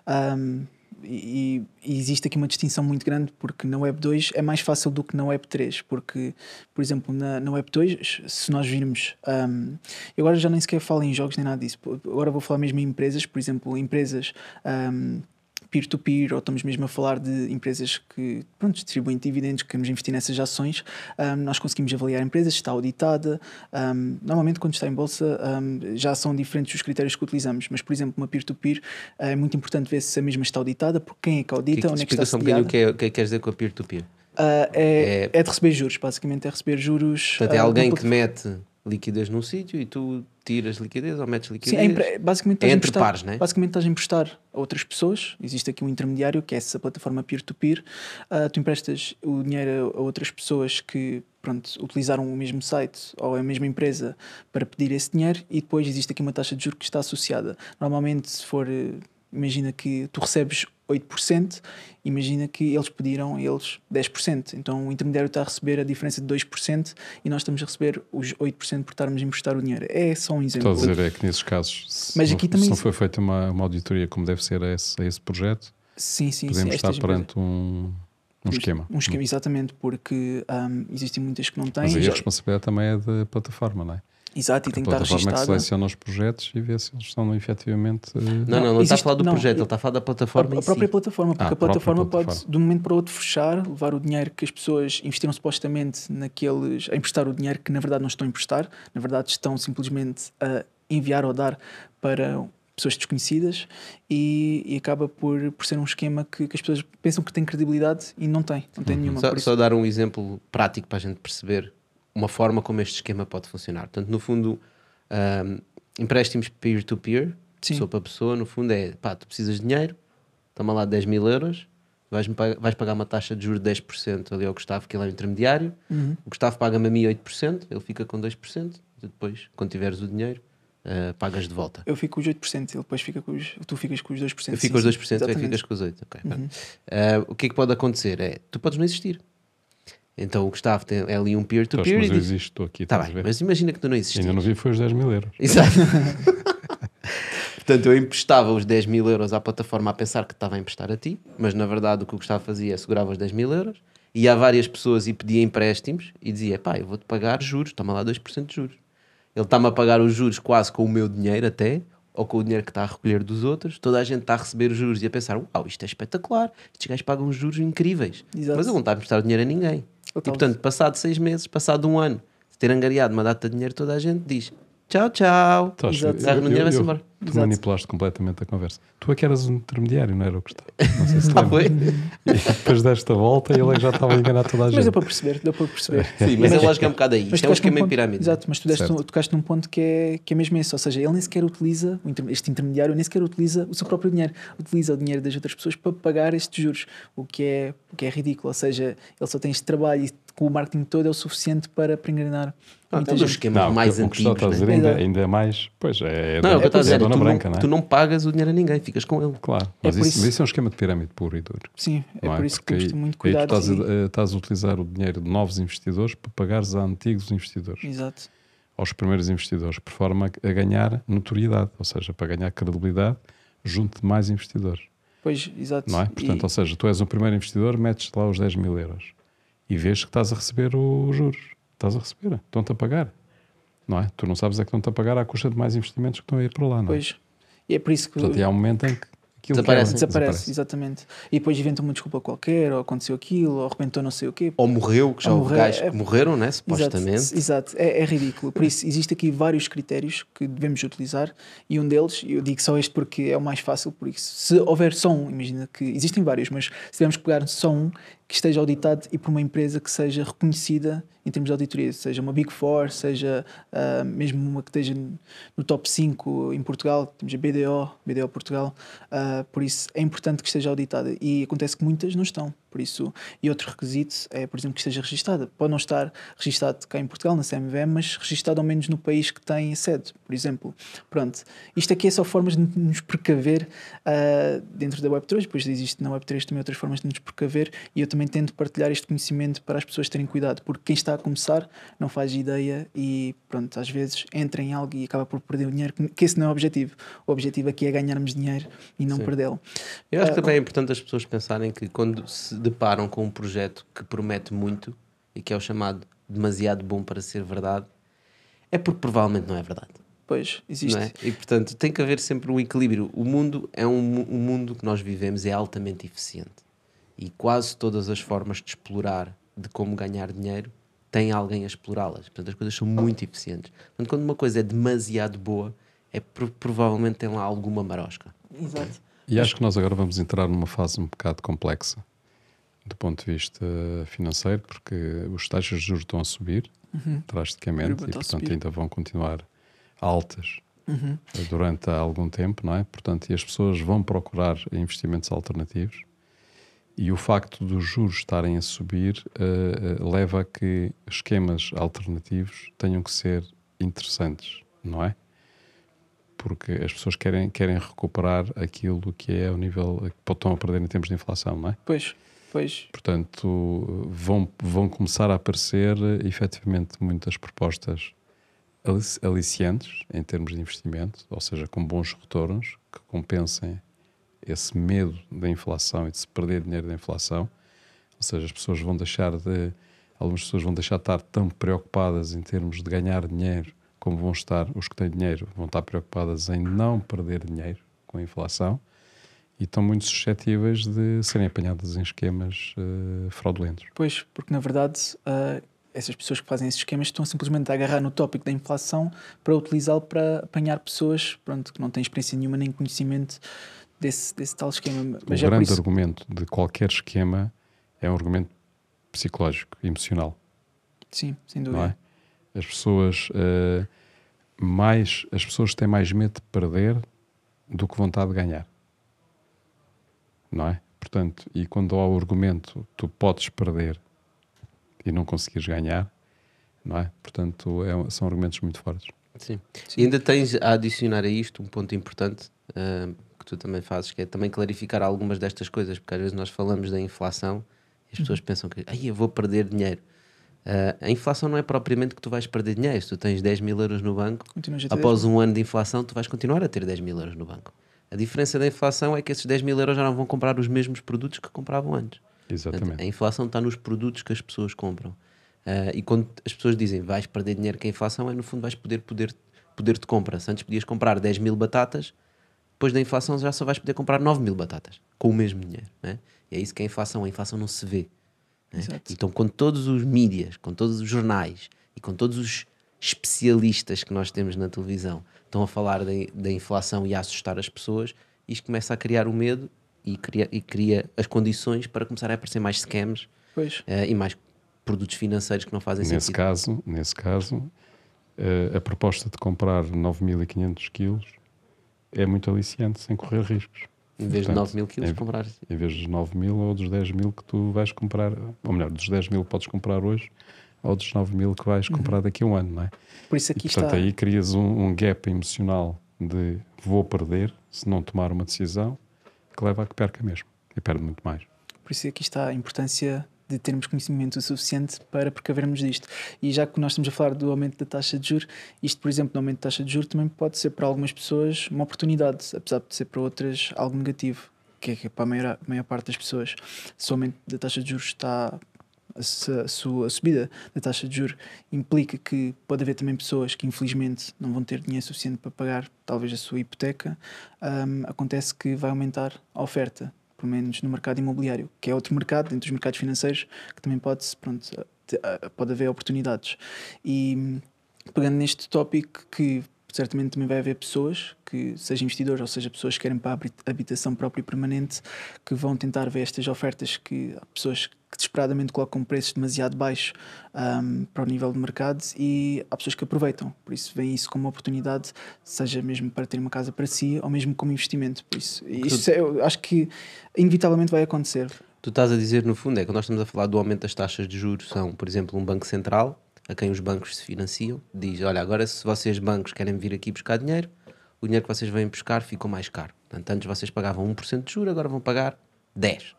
Ahm, e, e, existe aqui uma distinção muito grande porque na Web 2 é mais fácil do que na Web 3, porque, por exemplo, na, na Web 2, se nós virmos, um, eu agora já nem sequer falo em jogos nem nada disso, agora vou falar mesmo em empresas, por exemplo, empresas. Um, peer-to-peer, ou estamos mesmo a falar de empresas que pronto, distribuem dividendos, que queremos investir nessas ações, um, nós conseguimos avaliar a empresa, está auditada. Um, normalmente, quando está em bolsa, um, já são diferentes os critérios que utilizamos, mas, por exemplo, uma peer-to-peer é muito importante ver se a mesma está auditada, por quem é que audita, que, onde é que está sediada. um o que, é, o que é que queres dizer com a peer-to-peer? Uh, é, é, é, de receber juros, basicamente, é receber juros. Portanto, é uh, alguém que mete liquidez num sítio e tu tiras liquidez ou metes liquidez. Sim, é, basicamente é entre pares, né? Basicamente estás a emprestar a outras pessoas. Existe aqui um intermediário que é essa plataforma peer-to-peer. -peer. Uh, tu emprestas o dinheiro a outras pessoas que pronto, utilizaram o mesmo site ou a mesma empresa para pedir esse dinheiro e depois existe aqui uma taxa de juros que está associada. Normalmente, se for, imagina que tu recebes 8%, imagina que eles pediram eles 10%. Então o intermediário está a receber a diferença de 2% e nós estamos a receber os 8% por estarmos a emprestar o dinheiro. É só um exemplo. Estou a dizer é que nesses casos, se, Mas aqui não, também... se não foi feita uma, uma auditoria como deve ser a esse, a esse projeto, sim, sim, podemos sim, estar perante um, um esquema. Um esquema, exatamente, porque um, existem muitas que não têm. Mas aí já... a responsabilidade também é da plataforma, não é? Exato, e tem que estar registada. A plataforma que seleciona os projetos e vê se eles estão efetivamente. Não, não, não, não está a falar do não, projeto, ele está a falar da plataforma. A, a própria si. plataforma, porque ah, a, plataforma pode, de um momento para o outro, fechar, levar o dinheiro que as pessoas investiram supostamente naqueles. a emprestar o dinheiro que na verdade não estão a emprestar, na verdade estão simplesmente a enviar ou dar para pessoas desconhecidas e, e, acaba por, por ser um esquema que, que, as pessoas pensam que tem credibilidade e não tem, não tem uhum. nenhuma. Só, só dar um exemplo prático para a gente perceber uma forma como este esquema pode funcionar. Portanto, no fundo, um, empréstimos peer-to-peer, pessoa para pessoa, no fundo é pá, tu precisas de dinheiro, toma lá 10 mil euros, vais, vais pagar uma taxa de juros de 10% ali ao Gustavo, que ele é o intermediário. Uhum. O Gustavo paga-me a mim 8%, ele fica com 2%, e depois, quando tiveres o dinheiro, uh, pagas de volta. Eu fico com os 8%, ele depois fica com os, tu ficas com os 2%. Eu fico com os 2%, tu ficas com os 8%. Okay, uhum. uh, o que é que pode acontecer? É, tu podes não existir. Então o Gustavo tem é ali um peer-to-peer. -peer mas eu existo, estou aqui. Tá bem, mas imagina que tu não existes. Ainda não vi, foi os 10 mil euros. Exato. Portanto, eu emprestava os 10 mil euros à plataforma a pensar que estava a emprestar a ti, mas na verdade o que o Gustavo fazia é segurava os 10 mil euros, ia a várias pessoas e pedia empréstimos e dizia: pá, eu vou-te pagar juros, toma lá 2% de juros. Ele está-me a pagar os juros quase com o meu dinheiro até, ou com o dinheiro que está a recolher dos outros, toda a gente está a receber os juros e a pensar: uau, isto é espetacular, estes gajos pagam juros incríveis. Exato. Mas ele não está a emprestar dinheiro a ninguém. E portanto, passado seis meses, passado um ano de ter angariado uma data de dinheiro, toda a gente diz tchau, tchau. Tá, Exato. Eu, eu, eu, embora. Tu Exato. manipulaste completamente a conversa. Tu é que eras um intermediário, não era o que estava. Não sei se ah, foi? E depois desta volta ele é já estava a enganar toda a gente. Mas deu para perceber, deu para perceber. Sim, mas, mas a lógica é um bocado aí. Isto é um esquema em pirâmide. Exato, mas tu deste, tocaste num ponto que é, que é mesmo esse. Ou seja, ele nem sequer utiliza, este intermediário nem sequer utiliza o seu próprio dinheiro. Utiliza o dinheiro das outras pessoas para pagar estes juros. O que é, o que é ridículo. Ou seja, ele só tem este trabalho e com o marketing todo é o suficiente para, para enganar ah, muita gente. esquemas não, mais o que antigos. O que dizer ainda, ainda é mais. Pois é, não, é, o que eu estou a dizer, tu, branca, não, é? tu não pagas o dinheiro a ninguém, ficas com ele. Claro, mas é isso, isso, é um esquema de pirâmide puro e duro. Sim, é por isso que temos de ter muito cuidado. Aí tu estás, a, estás a utilizar o dinheiro de novos investidores para pagares a antigos investidores. Exato. Aos primeiros investidores, por forma a ganhar notoriedade, ou seja, para ganhar credibilidade junto de mais investidores. Pois, exato. Não é? Portanto, e... ou seja, tu és um primeiro investidor, metes lá os 10 mil euros e vês que estás a receber os juros. Estás a receber, estão-te a pagar. Não é? Tu não sabes é que estão-te a pagar à custa de mais investimentos que estão a ir para lá, não é? Pois. E é por isso que. Portanto, há um momento em que aquilo desaparece, desaparece, desaparece, exatamente. E depois inventam uma desculpa qualquer, ou aconteceu aquilo, ou arrebentou não sei o quê. Ou morreu, que já houve gajos é... que morreram, né? supostamente. Exato, exato. É, é, ridículo. Por isso, existem aqui vários critérios que devemos utilizar, e um deles, eu digo só este porque é o mais fácil, por isso, se houver só um, imagina que existem vários, mas se tivermos que pegar só um, que esteja auditado e por uma empresa que seja reconhecida em termos de auditoria, seja uma Big Four, seja uh, mesmo uma que esteja no top 5 em Portugal, temos a BDO, BDO Portugal, uh, por isso é importante que esteja auditada e acontece que muitas não estão. Por isso, e outro requisito é, por exemplo, que esteja registada. Pode não estar registado cá em Portugal, na CMVM, mas registado ao menos no país que tem sede, por exemplo. Pronto. Isto aqui é só formas de nos precaver uh, dentro da Web3, depois existe na Web3 também outras formas de nos precaver e eu também tento partilhar este conhecimento para as pessoas terem cuidado, porque quem está a começar não faz ideia e, pronto, às vezes entra em algo e acaba por perder o dinheiro, que esse não é o objetivo. O objetivo aqui é ganharmos dinheiro e não perdê-lo. Eu acho uh, que também é importante as pessoas pensarem que quando se deparam com um projeto que promete muito e que é o chamado demasiado bom para ser verdade, é porque provavelmente não é verdade. Pois, existe. É? E portanto tem que haver sempre um equilíbrio. O mundo é um, um mundo que nós vivemos é altamente eficiente e quase todas as formas de explorar de como ganhar dinheiro tem alguém a explorá-las. Portanto, as coisas são muito eficientes. Portanto, quando uma coisa é demasiado boa, é provavelmente tem lá alguma marosca. Exato. E acho que nós agora vamos entrar numa fase um bocado complexa do ponto de vista financeiro, porque os taxas de juros estão a subir uhum. drasticamente e, portanto, ainda vão continuar altas uhum. durante algum tempo, não é? Portanto, e as pessoas vão procurar investimentos alternativos e o facto dos juros estarem a subir uh, uh, leva a que esquemas alternativos tenham que ser interessantes, não é? Porque as pessoas querem, querem recuperar aquilo que é o nível que estão a perder em termos de inflação, não é? Pois. Pois. Portanto, vão, vão começar a aparecer efetivamente muitas propostas aliciantes em termos de investimento, ou seja, com bons retornos que compensem esse medo da inflação e de se perder dinheiro da inflação. Ou seja, as pessoas vão deixar de. Algumas pessoas vão deixar de estar tão preocupadas em termos de ganhar dinheiro como vão estar os que têm dinheiro, vão estar preocupadas em não perder dinheiro com a inflação e estão muito suscetíveis de serem apanhadas em esquemas uh, fraudulentos. Pois, porque na verdade uh, essas pessoas que fazem esses esquemas estão simplesmente a agarrar no tópico da inflação para utilizá-lo para apanhar pessoas pronto, que não têm experiência nenhuma nem conhecimento desse, desse tal esquema. Mas o é grande argumento de qualquer esquema é um argumento psicológico, emocional. Sim, sem dúvida. É? As pessoas uh, mais as pessoas têm mais medo de perder do que vontade de ganhar não é? Portanto, e quando há o argumento tu podes perder e não conseguires ganhar, não é? Portanto, é, são argumentos muito fortes. Sim. Sim. E ainda tens a adicionar a isto um ponto importante uh, que tu também fazes, que é também clarificar algumas destas coisas, porque às vezes nós falamos da inflação e as pessoas pensam que Ai, eu vou perder dinheiro. Uh, a inflação não é propriamente que tu vais perder dinheiro. Se tu tens 10 mil euros no banco, após um ano de inflação, tu vais continuar a ter 10 mil euros no banco. A diferença da inflação é que esses 10 mil euros já não vão comprar os mesmos produtos que compravam antes. Exatamente. A inflação está nos produtos que as pessoas compram. Uh, e quando as pessoas dizem vais perder dinheiro com a inflação, é no fundo vais poder poder, poder de compra. Se antes podias comprar 10 mil batatas, depois da inflação já só vais poder comprar 9 mil batatas com o mesmo dinheiro. Né? E é isso que é a inflação. A inflação não se vê. Né? Então, com todos os mídias, com todos os jornais e com todos os especialistas que nós temos na televisão estão a falar da, inflação e a assustar as pessoas, isto começa a criar o medo e cria, e cria as condições para começar a aparecer mais scams uh, e mais produtos financeiros que não fazem nesse sentido. Caso, nesse caso, uh, a proposta de comprar 9.500 quilos é muito aliciante sem correr riscos. Em vez Portanto, de 9 mil quilos, em, comprar. Em vez dos 9 mil ou dos 10 mil que tu vais comprar, ou melhor, dos 10 mil podes comprar hoje, ou dos 9 mil que vais comprar uhum. daqui a um ano, não é? Por isso aqui e, portanto, está... aí crias um, um, gap emocional de vou perder se não tomar uma decisão que leva a que perca mesmo. E perde muito mais. Por isso aqui está a importância de termos conhecimento suficiente para precavermos disto. E já que nós estamos a falar do aumento da taxa de juros, isto, por exemplo, no aumento da taxa de juros também pode ser para algumas pessoas uma oportunidade, apesar de ser para outras algo negativo, que é, que é para a maior, maior parte das pessoas. Se o aumento da taxa de juros está a, sua subida da taxa de juros implica que pode haver também pessoas que infelizmente não vão ter dinheiro suficiente para pagar talvez a sua hipoteca, um, acontece que vai aumentar a oferta, pelo menos no mercado imobiliário, que é outro mercado dentro dos mercados financeiros que também pode, pronto, pode haver oportunidades. E pegando neste tópico que certamente também vai haver pessoas que, seja investidores ou seja pessoas que querem para a habitação própria e permanente, que vão tentar ver estas ofertas que pessoas que desesperadamente colocam preços demasiado baixos um, para o nível de mercado e há pessoas que aproveitam. Por isso, veem isso como uma oportunidade, seja mesmo para ter uma casa para si ou mesmo como investimento. Por isso, isso é, eu acho que inevitavelmente vai acontecer. tu estás a dizer no fundo é que nós estamos a falar do aumento das taxas de juros, são, por exemplo, um banco central a quem os bancos se financiam, diz: olha, agora se vocês bancos querem vir aqui buscar dinheiro, o dinheiro que vocês vêm buscar ficou mais caro. Portanto, antes vocês pagavam 1% de juros, agora vão pagar 10%.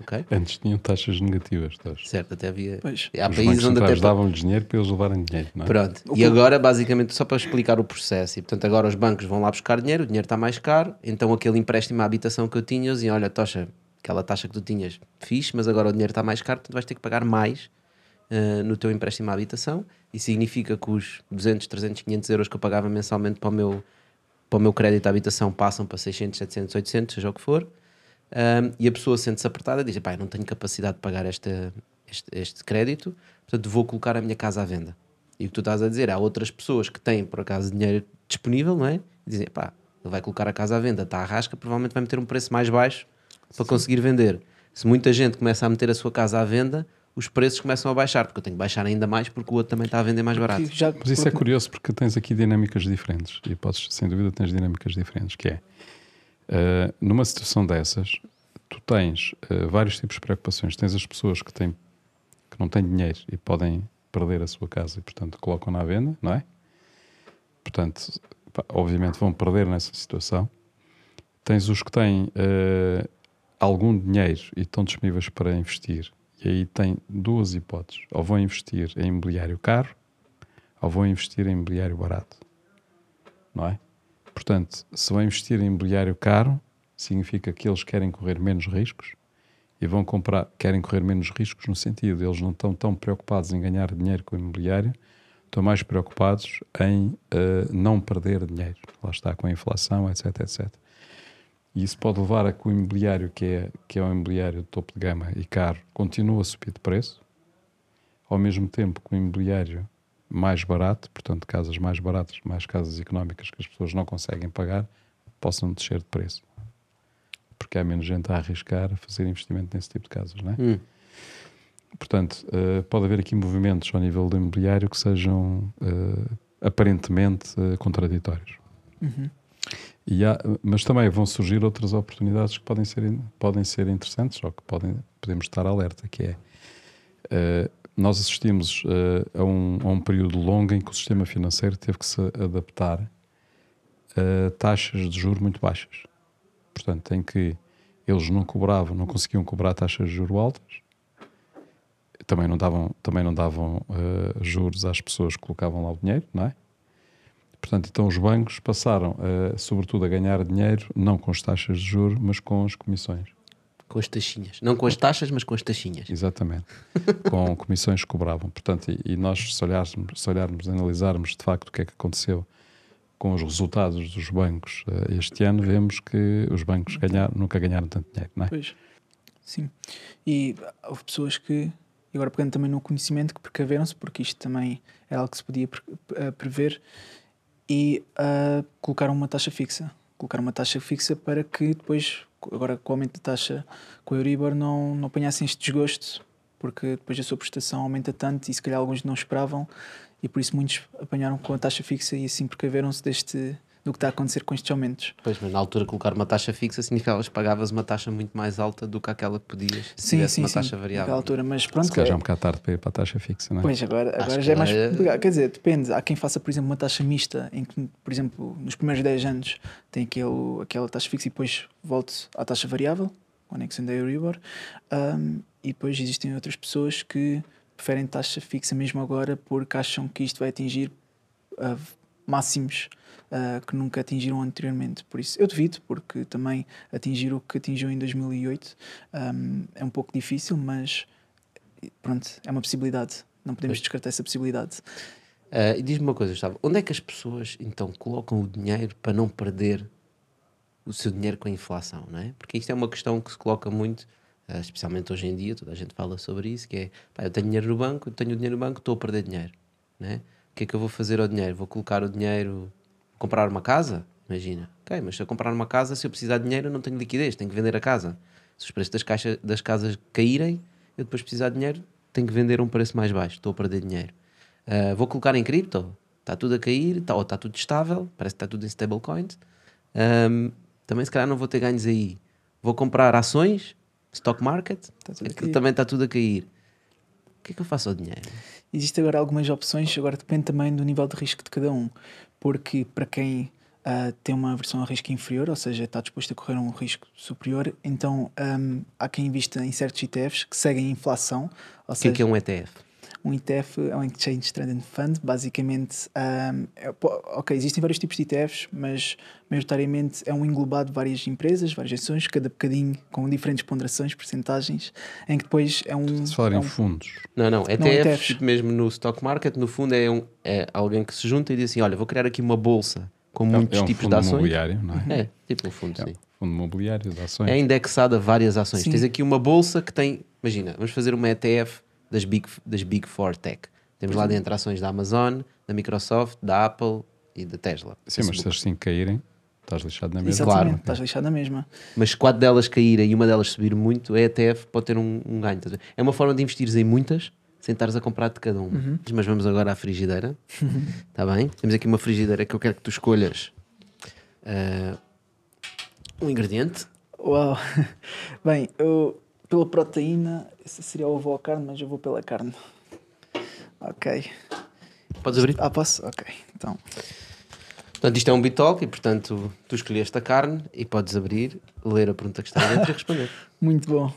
Okay? Antes tinham taxas negativas. Estás? Certo, até havia. Pois. Há Os países onde até. davam-lhes dinheiro para eles levarem dinheiro. Não é? Pronto. E agora, basicamente, só para explicar o processo, e portanto, agora os bancos vão lá buscar dinheiro, o dinheiro está mais caro, então aquele empréstimo à habitação que eu tinha, eles diziam: olha, Tocha, aquela taxa que tu tinhas, fixe, mas agora o dinheiro está mais caro, portanto vais ter que pagar mais uh, no teu empréstimo à habitação. E significa que os 200, 300, 500 euros que eu pagava mensalmente para o meu, para o meu crédito à habitação passam para 600, 700, 800, seja o que for. Um, e a pessoa sente-se apertada e diz: Pai, não tenho capacidade de pagar esta, este, este crédito, portanto vou colocar a minha casa à venda. E o que tu estás a dizer, há outras pessoas que têm por acaso dinheiro disponível, não é? E dizem: Pá, ele vai colocar a casa à venda, está à rasca, provavelmente vai meter um preço mais baixo para Sim. conseguir vender. Se muita gente começa a meter a sua casa à venda, os preços começam a baixar, porque eu tenho que baixar ainda mais porque o outro também está a vender mais barato. Já, Mas isso é curioso porque tens aqui dinâmicas diferentes e podes, sem dúvida, tens dinâmicas diferentes, que é uh, numa situação dessas, tu tens uh, vários tipos de preocupações. Tens as pessoas que, têm, que não têm dinheiro e podem perder a sua casa e, portanto, colocam na venda, não é? Portanto, pá, obviamente vão perder nessa situação. Tens os que têm uh, algum dinheiro e estão disponíveis para investir. E aí tem duas hipóteses. Ou vão investir em imobiliário caro, ou vão investir em imobiliário barato. Não é? Portanto, se vão investir em imobiliário caro, significa que eles querem correr menos riscos e vão comprar, querem correr menos riscos no sentido, eles não estão tão preocupados em ganhar dinheiro com o imobiliário, estão mais preocupados em uh, não perder dinheiro. Lá está com a inflação, etc, etc. E isso pode levar a que o imobiliário, que é, que é um imobiliário de topo de gama e caro, continue a subir de preço, ao mesmo tempo que o imobiliário mais barato, portanto, casas mais baratas, mais casas económicas que as pessoas não conseguem pagar, possam descer de preço. Porque há menos gente a arriscar a fazer investimento nesse tipo de casas, não é? Hum. Portanto, uh, pode haver aqui movimentos ao nível do imobiliário que sejam uh, aparentemente uh, contraditórios. Uhum. Há, mas também vão surgir outras oportunidades que podem ser, podem ser interessantes ou que podem, podemos estar alerta, que é uh, nós assistimos uh, a, um, a um período longo em que o sistema financeiro teve que se adaptar a taxas de juros muito baixas. Portanto, em que eles não cobravam, não conseguiam cobrar taxas de juros altas, também não davam, também não davam uh, juros às pessoas que colocavam lá o dinheiro, não é? Portanto, então os bancos passaram, uh, sobretudo, a ganhar dinheiro, não com as taxas de juros, mas com as comissões. Com as taxinhas. Não com as taxas, mas com as taxinhas. Exatamente. com comissões que cobravam. Portanto, e, e nós, se olharmos, se olharmos, analisarmos de facto o que é que aconteceu com os resultados dos bancos uh, este ano, vemos que os bancos ganharam, nunca ganharam tanto dinheiro, não é? Pois. Sim. E houve pessoas que, e agora pegando também no conhecimento, que precaveram-se, porque isto também é algo que se podia pre prever, e uh, colocaram uma taxa fixa. Colocaram uma taxa fixa para que depois, agora com o aumento da taxa com o Euribor, não, não apanhassem este desgosto, porque depois a sua prestação aumenta tanto e se calhar alguns não esperavam, e por isso muitos apanharam com a taxa fixa e assim precaveram-se deste do que está a acontecer com estes aumentos. Pois, mas na altura colocar uma taxa fixa significava que pagavas uma taxa muito mais alta do que aquela que podias se sim, tivesse sim, uma sim, taxa variável. Altura, mas pronto. Se calhar já é um bocado tarde para ir para a taxa fixa, não é? Pois, agora, agora já é mais é- complicado. Quer dizer, depende. Há quem faça, por exemplo, uma taxa mista, em que, por exemplo, nos primeiros 10 anos tem aquele, aquela taxa fixa e depois volte à taxa variável, o anexo da Euribor. Um, e depois existem outras pessoas que preferem taxa fixa mesmo agora porque acham que isto vai atingir uh, máximos uh, que nunca atingiram anteriormente. Por isso, eu devido, porque também atingir o que atingiu em 2008 um, é um pouco difícil, mas pronto, é uma possibilidade. Não podemos descartar essa possibilidade. Uh, e diz-me uma coisa, Gustavo, onde é que as pessoas então colocam o dinheiro para não perder o seu dinheiro com a inflação, não é? Porque isto é uma questão que se coloca muito, uh, especialmente hoje em dia, toda a gente fala sobre isso, que é, pá, eu tenho dinheiro no banco, eu tenho dinheiro no banco, estou a perder dinheiro, não é? O que é que eu vou fazer ao dinheiro? Vou colocar o dinheiro, comprar uma casa? Imagina. Ok, mas se eu comprar uma casa, se eu precisar de dinheiro, eu não tenho liquidez, tenho que vender a casa. Se os preços das, caixa, das casas caírem, eu depois precisar de dinheiro, tenho que vender a um preço mais baixo, estou a perder dinheiro. Uh, vou colocar em cripto, está tudo a cair, tá, ou está tudo estável, parece que está tudo em stablecoins. Um, também se calhar não vou ter ganhos aí. Vou comprar ações, stock market, cair. também está tudo a cair. O que é que eu faço ao dinheiro? Existem agora algumas opções, agora depende também do nível de risco de cada um, porque para quem ah, tem uma aversão a risco inferior, ou seja, está disposto a correr um risco superior, então ahm, há quem invista em certos ETFs que seguem a inflação. O que é que é um ETF? Um ETF é um Exchange Traded Fund, basicamente. ahm, é- ok, existem vários tipos de ETFs, mas maioritariamente é um englobado de várias empresas, várias ações, cada bocadinho com diferentes ponderações, percentagens, em que depois é um. Se falar é em um- fundos. Não, não, Não, ETF, ETFs. tipo mesmo no stock market, no fundo é, um, é alguém que se junta e diz assim: olha, vou criar aqui uma bolsa com muitos é um tipos fundo de ações. imobiliário, não é? É, tipo um fundo, sim. Fundo imobiliário de ações. É indexada a várias ações. Sim. Tens aqui uma bolsa que tem, imagina, vamos fazer uma ETF das Big, das big Four Tech. Temos lá dentro ações da Amazon, da Microsoft, da Apple e da Tesla. Sim, mas se Facebook. as 5 caírem, estás lixado na mesma. Exatamente, Claro. estás lixado na mesma. Mas se quatro delas caírem e uma delas subir muito, a ETF pode ter um, um ganho. É uma forma de investires em muitas sem estares a comprar de cada uma. Uhum. Mas vamos agora à frigideira. Está bem? Temos aqui uma frigideira que eu quero que tu escolhas ah, um ingrediente. Uau! Bem, eu pela proteína, esse seria o ovo ou carne, mas eu vou pela carne. Ok. Podes abrir? Ah, posso? Ok. Então, Portanto, isto é um bitalk e, portanto, tu escolheste a carne e podes abrir, ler a pergunta que está dentro e responder. muito bom.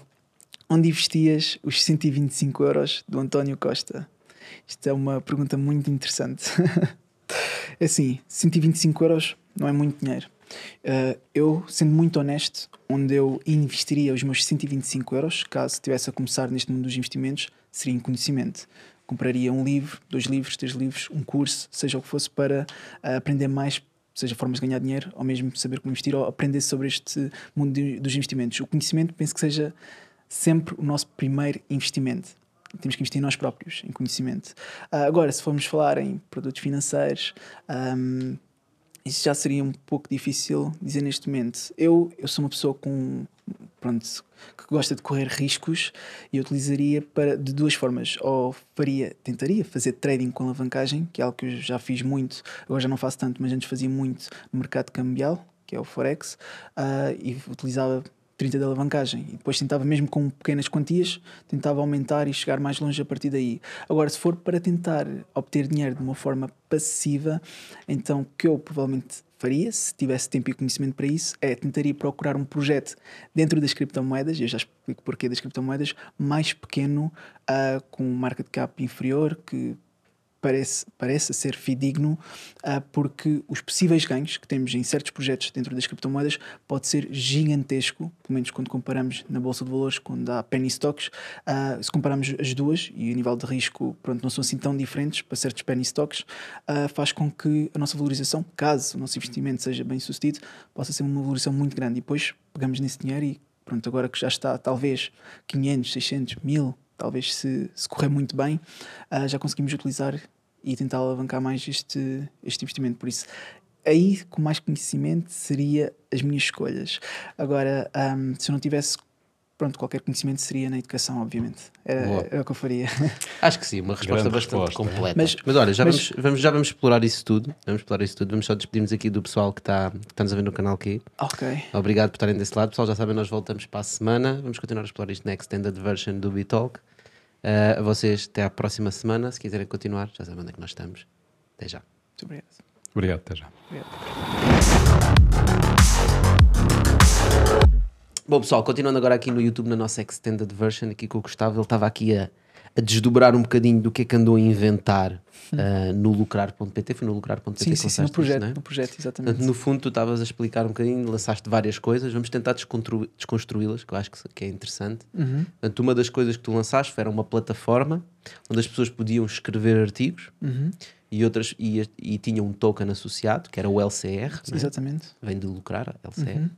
Onde investias os 125 euros do António Costa? Isto é uma pergunta muito interessante. É assim, 125 euros não é muito dinheiro. Uh, eu, sendo muito honesto, onde eu investiria os meus 125 euros, caso estivesse a começar neste mundo dos investimentos, seria em conhecimento. Compraria um livro, dois livros, três livros, um curso, seja o que fosse, para uh, aprender mais, seja formas de ganhar dinheiro, ou mesmo saber como investir, ou aprender sobre este mundo de- dos investimentos. O conhecimento penso que seja sempre o nosso primeiro investimento. Temos que investir em nós próprios, em conhecimento. Ah, agora, se formos falar em produtos financeiros, ahm, isso já seria um pouco difícil dizer neste momento. Eu, eu sou uma pessoa com pronto, que gosta de correr riscos e utilizaria para, de duas formas. Ou faria, tentaria fazer trading com alavancagem, que é algo que eu já fiz muito, agora já não faço tanto, mas antes fazia muito no mercado cambial, que é o Forex, ah, e utilizava 30 de alavancagem. E depois tentava mesmo com pequenas quantias tentava aumentar e chegar mais longe a partir daí. Agora se for para tentar obter dinheiro de uma forma passiva então o que eu provavelmente faria se tivesse tempo e conhecimento para isso é tentaria procurar um projeto dentro das criptomoedas eu já explico porquê das criptomoedas mais pequeno ah, com um market cap inferior que parece, parece ser fidedigno, ah, porque os possíveis ganhos que temos em certos projetos dentro das criptomoedas pode ser gigantesco, pelo menos quando comparamos na Bolsa de Valores, quando há penny stocks, ah, se compararmos as duas e o nível de risco pronto, não são assim tão diferentes para certos penny stocks, ah, faz com que a nossa valorização, caso o nosso investimento seja bem sucedido, possa ser uma valorização muito grande. E depois pegamos nesse dinheiro e pronto, agora que já está talvez 500, 600, 1000, talvez se, se correr muito bem, ah, já conseguimos utilizar e tentar alavancar mais este, este investimento. Por isso, aí com mais conhecimento seria as minhas escolhas. Agora, ahm, se eu não tivesse pronto, qualquer conhecimento seria na educação, obviamente. Era, era o que eu faria. Acho que sim, uma resposta Grande bastante resposta. completa. Mas, Mas- olha, já, mas- vamos, vamos- já vamos explorar isso tudo. Vamos explorar isso tudo. Vamos só despedirmos aqui do pessoal que está que está nos a ver no canal aqui. ok. Obrigado por estarem desse lado. Pessoal, já sabem, nós voltamos para a semana. Vamos continuar a explorar isto na extended version do Bitalk. Uh, a vocês, até à próxima semana. Se quiserem continuar, já sabem onde é que nós estamos. Até já. Muito obrigado. Obrigado, até já. Bom, pessoal, continuando agora aqui no YouTube, na nossa extended version, aqui com o Gustavo, ele estava aqui a, a desdobrar um bocadinho do que é que andou a inventar uh, no lucrar.pt. Foi no lucrar.pt Sim, que sim, sim, no projeto, é? no projeto, exatamente. Portanto, no fundo, tu estavas a explicar um bocadinho, lançaste várias coisas, vamos tentar desconstruí-las, que eu acho que, que é interessante. Uhum. Portanto, uma das coisas que tu lançaste era uma plataforma onde as pessoas podiam escrever artigos Uhum. e outras e, e tinham um token associado, que era o LCR, é? Exatamente. vem de lucrar, LCR. Uhum.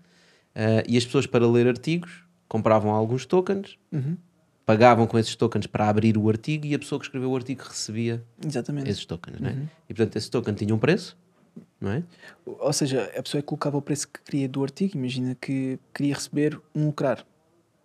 Uh, e as pessoas, para ler artigos, compravam alguns tokens, Uhum. pagavam com esses tokens para abrir o artigo e a pessoa que escreveu o artigo recebia Exatamente. esses tokens. É? Uhum. E portanto, esse token tinha um preço, não é? Ou seja, a pessoa é que colocava o preço que queria do artigo, imagina que queria receber um lucrar.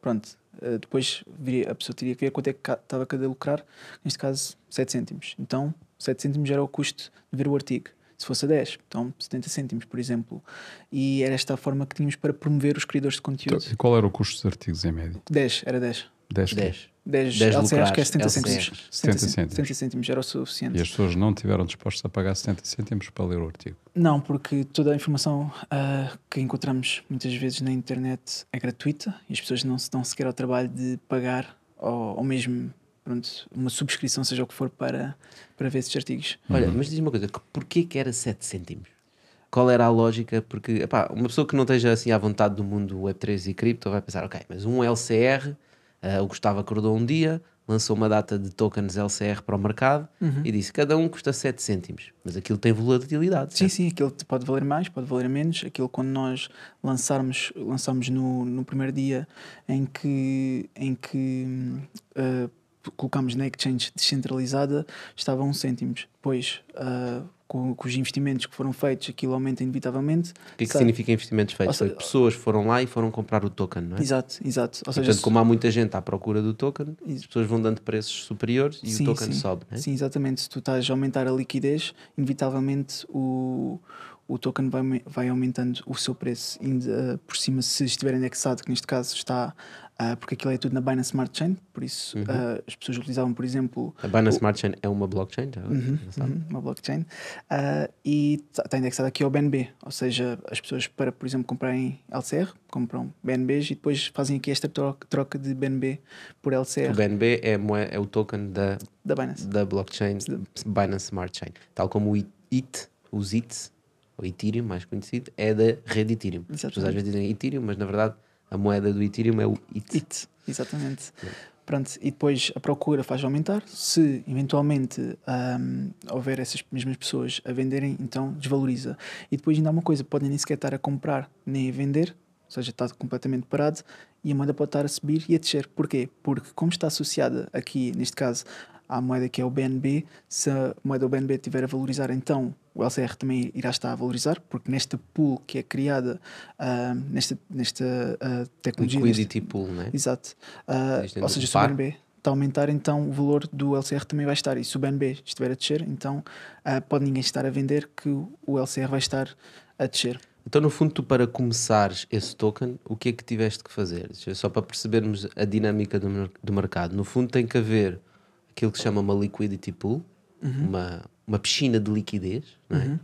Pronto, eh, depois viria- a pessoa teria que ver quanto é que estava cada lucrar, neste caso 7 cêntimos. Então, 7 cêntimos era o custo de ver o artigo. Se fosse a 10, então 70 cêntimos, por exemplo. E era esta a forma que tínhamos para promover os criadores de conteúdo. Então, e qual era o custo dos artigos em média? 10, era 10. 10. 10. 10, 10 LCRs, que é 70 lucrares, cêntimos. LCRs. 70 70 cêntimos. 70 cêntimos era o suficiente. E as pessoas não tiveram dispostas a pagar 70 cêntimos para ler o artigo. Não, porque toda a informação ah, que encontramos muitas vezes na internet é gratuita e as pessoas não se dão sequer ao trabalho de pagar ou, ou mesmo pronto, uma subscrição, seja o que for, para, para ver esses artigos. Olha, mas diz-me uma coisa, que- porquê que era 7 cêntimos? Qual era a lógica? Porque, epá, uma pessoa que não esteja assim à vontade do mundo Web3 e cripto vai pensar, ok, mas um LCR, ah, o Gustavo acordou um dia, lançou uma data de tokens LCR para o mercado Uhum. e disse, cada um custa 7 cêntimos, mas aquilo tem volatilidade. Sim, certo? sim, aquilo pode valer mais, pode valer menos. Aquilo quando nós lançarmos, lançamos no, no primeiro dia em que, em que ah, colocámos na exchange descentralizada, estava a 1 cêntimos. Depois, ah, com, com os investimentos que foram feitos, aquilo aumenta inevitavelmente. O que é que Sabe? significa investimentos feitos? Seja, pessoas foram lá e foram comprar o token, não é? Exato, exato. Ou E, seja, portanto, como há muita gente à procura do token, as pessoas vão dando preços superiores e Sim, o token sim. sobe, não é? Sim, exatamente. Se tu estás a aumentar a liquidez, inevitavelmente o, o token vai, vai aumentando o seu preço. Uh, por cima, se estiver indexado, que neste caso está, uh, porque aquilo é tudo na Binance Smart Chain, por isso Uhum. uh, as pessoas utilizavam, por exemplo. A Binance o- Smart Chain é uma blockchain, agora, Uhum, uhum, uma blockchain uh, e está indexado aqui ao BNB, ou seja, as pessoas para, por exemplo, comprarem LCR, compram BNBs e depois fazem aqui esta troca, de BNB por LCR O BNB é, é o token da, da Binance. da blockchain Binance Smart Chain. Tal como o IT, os ITs, ou Ethereum, mais conhecido, é da rede Ethereum. As pessoas às Exatamente. vezes dizem Ethereum, mas na verdade a moeda do Ethereum é o IT. It, exatamente. Pronto, e depois a procura faz aumentar. Se eventualmente ahm, houver essas mesmas pessoas a venderem, então desvaloriza. E depois ainda há uma coisa: podem nem sequer estar a comprar nem a vender, ou seja, está completamente parado e a moeda pode estar a subir e a descer. Porquê? Porque, como está associada aqui, neste caso, à moeda que é o BNB, se a moeda do BNB estiver a valorizar, então o LCR também irá estar a valorizar, porque nesta pool que é criada, ahm, nesta, nesta ah, tecnologia. neste- Liquidity pool, não é? Exato. Ah, Existem ou seja, se o. BNB está a aumentar, então o valor do LCR também vai estar. E se o BNB estiver a descer, então ah, pode ninguém estar a vender que o LCR vai estar a descer. Então, no fundo, tu para começares esse token, o que é que tiveste que fazer? Só para percebermos a dinâmica do, do mercado. No fundo, tem que haver aquilo que se chama uma liquidity pool, Uhum. uma, uma piscina de liquidez, não é? Uhum.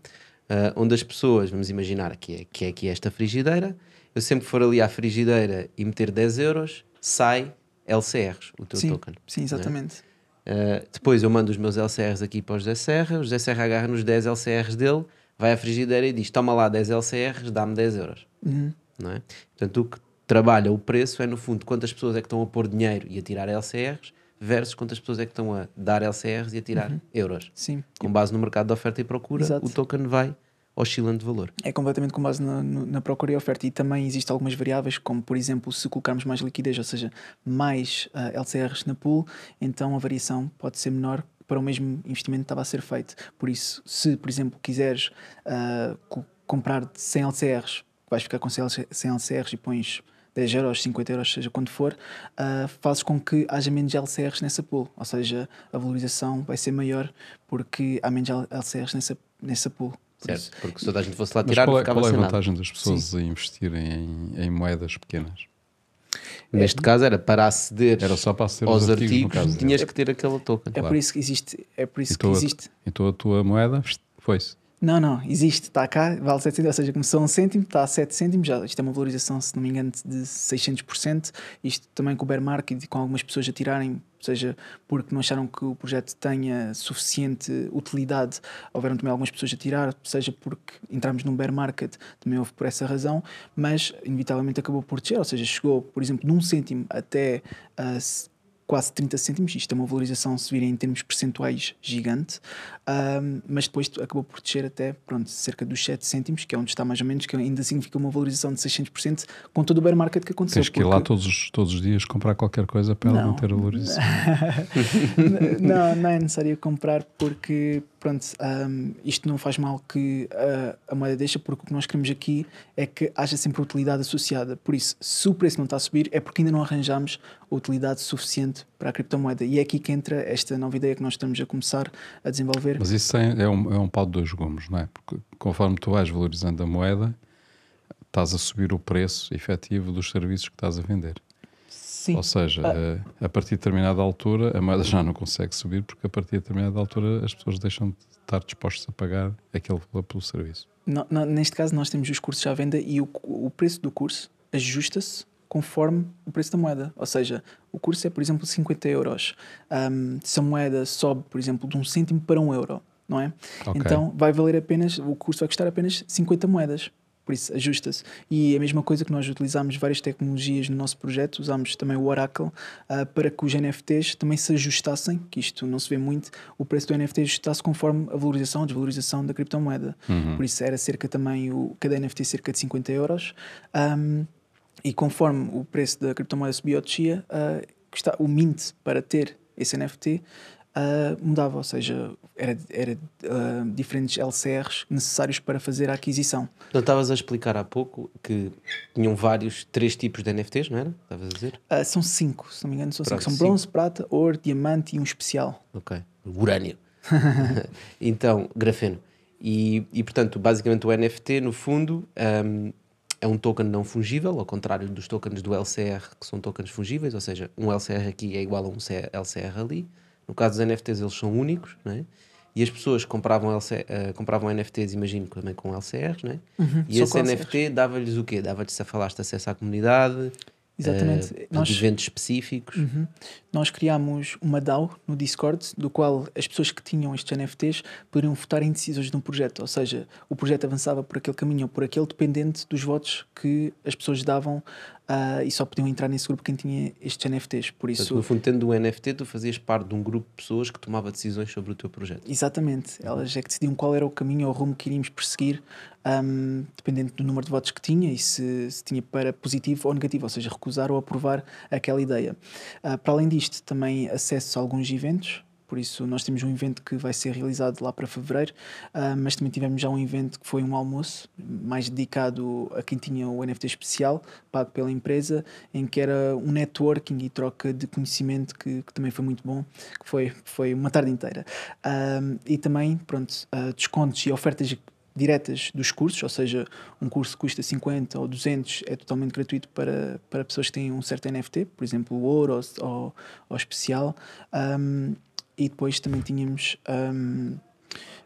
Ah, onde as pessoas, vamos imaginar que é, que é aqui esta frigideira, eu sempre for ali à frigideira e meter 10 euros, sai LCRs, o teu Sim, token. sim, é? exatamente. Uh, depois eu mando os meus LCRs aqui para o José Serra, o José Serra agarra nos 10 LCRs dele, vai à frigideira e diz: Toma lá 10 LCRs, dá-me 10 euros. Uhum. Não é? Portanto, o que trabalha o preço é, no fundo, quantas pessoas é que estão a pôr dinheiro e a tirar LCRs versus quantas pessoas é que estão a dar LCRs e a tirar Uhum. euros. Sim. Com base no mercado de oferta e procura, Exato. o token vai oscilando de valor. É completamente com base na, na procura e oferta. E também existem algumas variáveis, como por exemplo, se colocarmos mais liquidez, ou seja, mais ah, LCRs na pool, então a variação pode ser menor para o mesmo investimento que estava a ser feito. Por isso, se por exemplo quiseres ah, co- comprar 100 LCRs, vais ficar com 100 LC 100 LCRs e pões 10 euros, 50 euros, seja quando for, ah, fazes com que haja menos LCRs nessa pool. Ou seja, a valorização vai ser maior porque há menos LCRs nessa, nessa pool. Por Certo? isso- Porque se toda a gente fosse lá Mas tirar, qual é, qual é a sem nada. vantagem das pessoas a investirem em, em moedas pequenas? Neste caso era para aceder Era só para aceder aos aos artigos, artigos, caso tinhas dele. que ter aquele token. É por isso que existe. É por isso que Então a, existe. então a tua moeda foi-se. Não, não, existe, está cá, vale 7 cêntimos, ou seja, começou a 1 cêntimo, está a 7 cêntimos, já, isto é uma valorização, se não me engano, de 600%, isto também com o bear market e com algumas pessoas a tirarem, seja porque não acharam que o projeto tenha suficiente utilidade, houveram também algumas pessoas a tirar, seja porque entramos num bear market, também houve por essa razão, mas inevitavelmente acabou por descer, ou seja, chegou, por exemplo, de 1 cêntimo até a quase 30 cêntimos, isto é uma valorização, se virem em termos percentuais, gigante, Ahm, mas depois acabou por descer até pronto, cerca dos 7 cêntimos, que é onde está mais ou menos, que ainda significa uma valorização de 600% com todo o bear market que aconteceu. Tens que ir lá todos, os- todos os dias comprar qualquer coisa para ela Não. a valorização. não, não é necessário comprar porque pronto, um, isto não faz mal que uh, a moeda deixa, porque o que nós queremos aqui é que haja sempre utilidade associada. Por isso, se o preço não está a subir, é porque ainda não arranjamos utilidade suficiente para a criptomoeda. E é aqui que entra esta nova ideia que nós estamos a começar a desenvolver. Mas isso é, é um, é um pau de dois gumes, não é? Porque conforme tu vais valorizando a moeda, estás a subir o preço efetivo dos serviços que estás a vender. Sim. Ou seja, ah. a, a partir de determinada altura a moeda já não consegue subir porque a partir de determinada altura as pessoas deixam de estar dispostas a pagar aquele valor pelo serviço. Não, não, neste caso nós temos os cursos à venda e o, o preço do curso ajusta-se conforme o preço da moeda. Ou seja, o curso é, por exemplo, 50 euros. Um, se a moeda sobe, por exemplo, de um cêntimo para um euro, não é? Okay. Então vai valer apenas, o curso vai custar apenas 50 moedas. Por isso, ajusta-se. E a mesma coisa que nós utilizamos várias tecnologias no nosso projeto, usámos também o Oracle uh, para que os NFTs também se ajustassem, que isto não se vê muito, o preço do NFT ajustasse conforme a valorização, a desvalorização da criptomoeda. Uhum. Por isso, era cerca também, o, cada NFT cerca de 50 euros. Um, e conforme o preço da criptomoeda subia ou descia, uh, o mint para ter esse NFT uh, mudava, ou seja, era, era uh, diferentes LCRs necessários para fazer a aquisição. Não estavas a explicar há pouco que tinham vários, três tipos de NFTs, não era? Estavas a dizer? Uh, são cinco, se não me engano, são cinco. São bronze, prata, ouro, diamante e um especial. Ok. Urânio. então, grafeno. E, e, portanto, basicamente o NFT, no fundo, um, é um token não fungível, ao contrário dos tokens do LCR, que são tokens fungíveis, ou seja, um LCR aqui é igual a um LCR ali. No caso dos NFTs, eles são únicos, não é? E as pessoas compravam, LC, uh, compravam NFTs, imagino, também com LCRs, não é? Uhum, e esse NFT dava-lhes o quê? Dava-lhes, se falaste, acesso à comunidade, Exatamente. Uh, Nós, eventos específicos. Uhum. Nós criámos uma DAO no Discord, do qual as pessoas que tinham estes NFTs poderiam votar em decisões de um projeto. Ou seja, o projeto avançava por aquele caminho ou por aquele, dependente dos votos que as pessoas davam Uh, e só podiam entrar nesse grupo quem tinha estes NFTs. Por isso, Portanto, no fundo, tendo o NFT, tu fazias parte de um grupo de pessoas que tomava decisões sobre o teu projeto. Exatamente. Elas é que decidiam qual era o caminho ou o rumo que iríamos perseguir, um, dependendo do número de votos que tinha e se, se, tinha para positivo ou negativo, ou seja, recusar ou aprovar aquela ideia. Uh, para além disto, também acesso a alguns eventos por isso nós temos um evento que vai ser realizado lá para fevereiro, uh, mas também tivemos já um evento que foi um almoço mais dedicado a quem tinha o NFT especial, pago pela empresa, em que era um networking e troca de conhecimento que, que também foi muito bom, que foi, foi uma tarde inteira. Uh, e também, pronto, uh, descontos e ofertas diretas dos cursos, ou seja, um curso que custa 50 ou 200 é totalmente gratuito para, para pessoas que têm um certo NFT, por exemplo, ouro ou, ou, ou especial. Um, e depois também tínhamos um,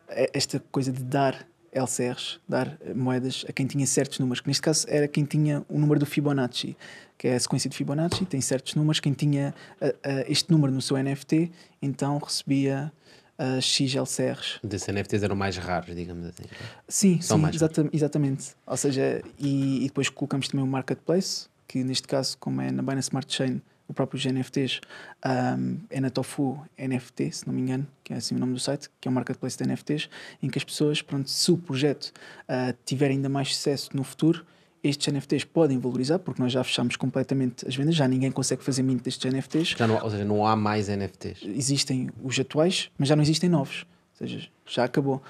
esta coisa de dar LCRs, dar moedas a quem tinha certos números, que neste caso era quem tinha o número do Fibonacci, que é a sequência de Fibonacci, tem certos números, quem tinha uh, uh, este número no seu NFT, então recebia uh, X LCRs. Desses NFTs eram mais raros, digamos assim. Sim, São sim, exata, exatamente. Ou seja, e, e depois colocamos também o Marketplace, que neste caso, como é na Binance Smart Chain, o próprio NFTs um, é na Tofu NFT, se não me engano, que é assim o nome do site, que é um marketplace de NFTs, em que as pessoas, pronto, se o projeto uh, tiver ainda mais sucesso no futuro, estes NFTs podem valorizar, porque nós já fechamos completamente as vendas, já ninguém consegue fazer mint destes NFTs. Já não, ou seja, não há mais NFTs. Existem os atuais, mas já não existem novos. Ou seja, já acabou.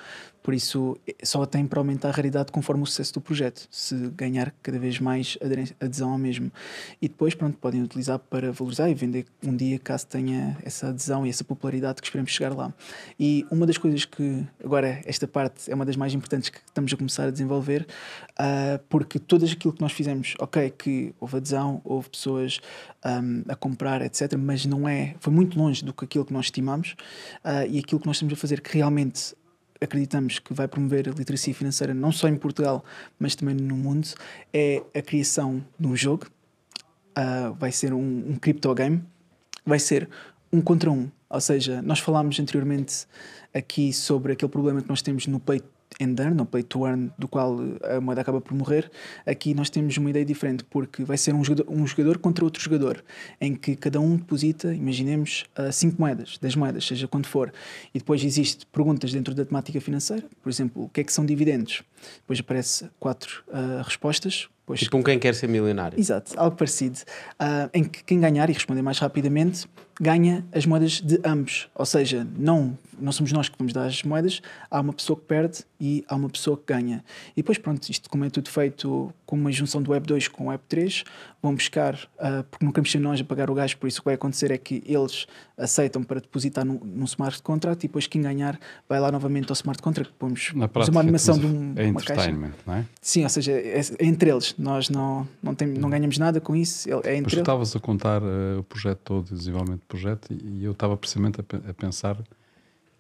Por isso, só tem para aumentar a raridade conforme o sucesso do projeto, se ganhar cada vez mais adesão ao mesmo. E depois, pronto, podem utilizar para valorizar e vender um dia, caso tenha essa adesão e essa popularidade que esperemos chegar lá. E uma das coisas que, agora, esta parte é uma das mais importantes que estamos a começar a desenvolver, uh, porque todas aquilo que nós fizemos, ok, que houve adesão, houve pessoas um, a comprar, etc., mas não é, foi muito longe do que aquilo que nós estimamos, uh, e aquilo que nós estamos a fazer que realmente acreditamos que vai promover a literacia financeira não só em Portugal, mas também no mundo, é a criação de um jogo. Uh, vai ser um, um crypto game. Vai ser um contra um. Ou seja, nós falámos anteriormente aqui sobre aquele problema que nós temos no pay and earn, ou play to earn, do qual a moeda acaba por morrer, aqui nós temos uma ideia diferente, porque vai ser um jogador, um jogador contra outro jogador, em que cada um deposita, imaginemos, 5 moedas, 10 moedas, seja quando for, e depois existe perguntas dentro da temática financeira, por exemplo, o que é que são dividendos? Depois aparece quatro uh, respostas, Pois, tipo um quem quer ser milionário. Exato, algo parecido. Uh, em que quem ganhar e responder mais rapidamente ganha as moedas de ambos. Ou seja, não, não somos nós que vamos dar as moedas, há uma pessoa que perde e há uma pessoa que ganha. E depois, pronto, isto como é tudo feito com uma junção do Web 2 com o Web 3, vão buscar, uh, porque não queremos ser nós a pagar o gasto, por isso o que vai acontecer é que eles aceitam para depositar num, num smart contract e depois quem ganhar vai lá novamente ao smart contract. Pomos, Na prática, uma animação de um, é uma caixa. não é? Sim, ou seja, é, é entre eles. Nós não, não, tem, não ganhamos nada com isso. É entre tu estavas a contar uh, o projeto todo, o desenvolvimento do projeto, e, e eu estava precisamente a, a, pensar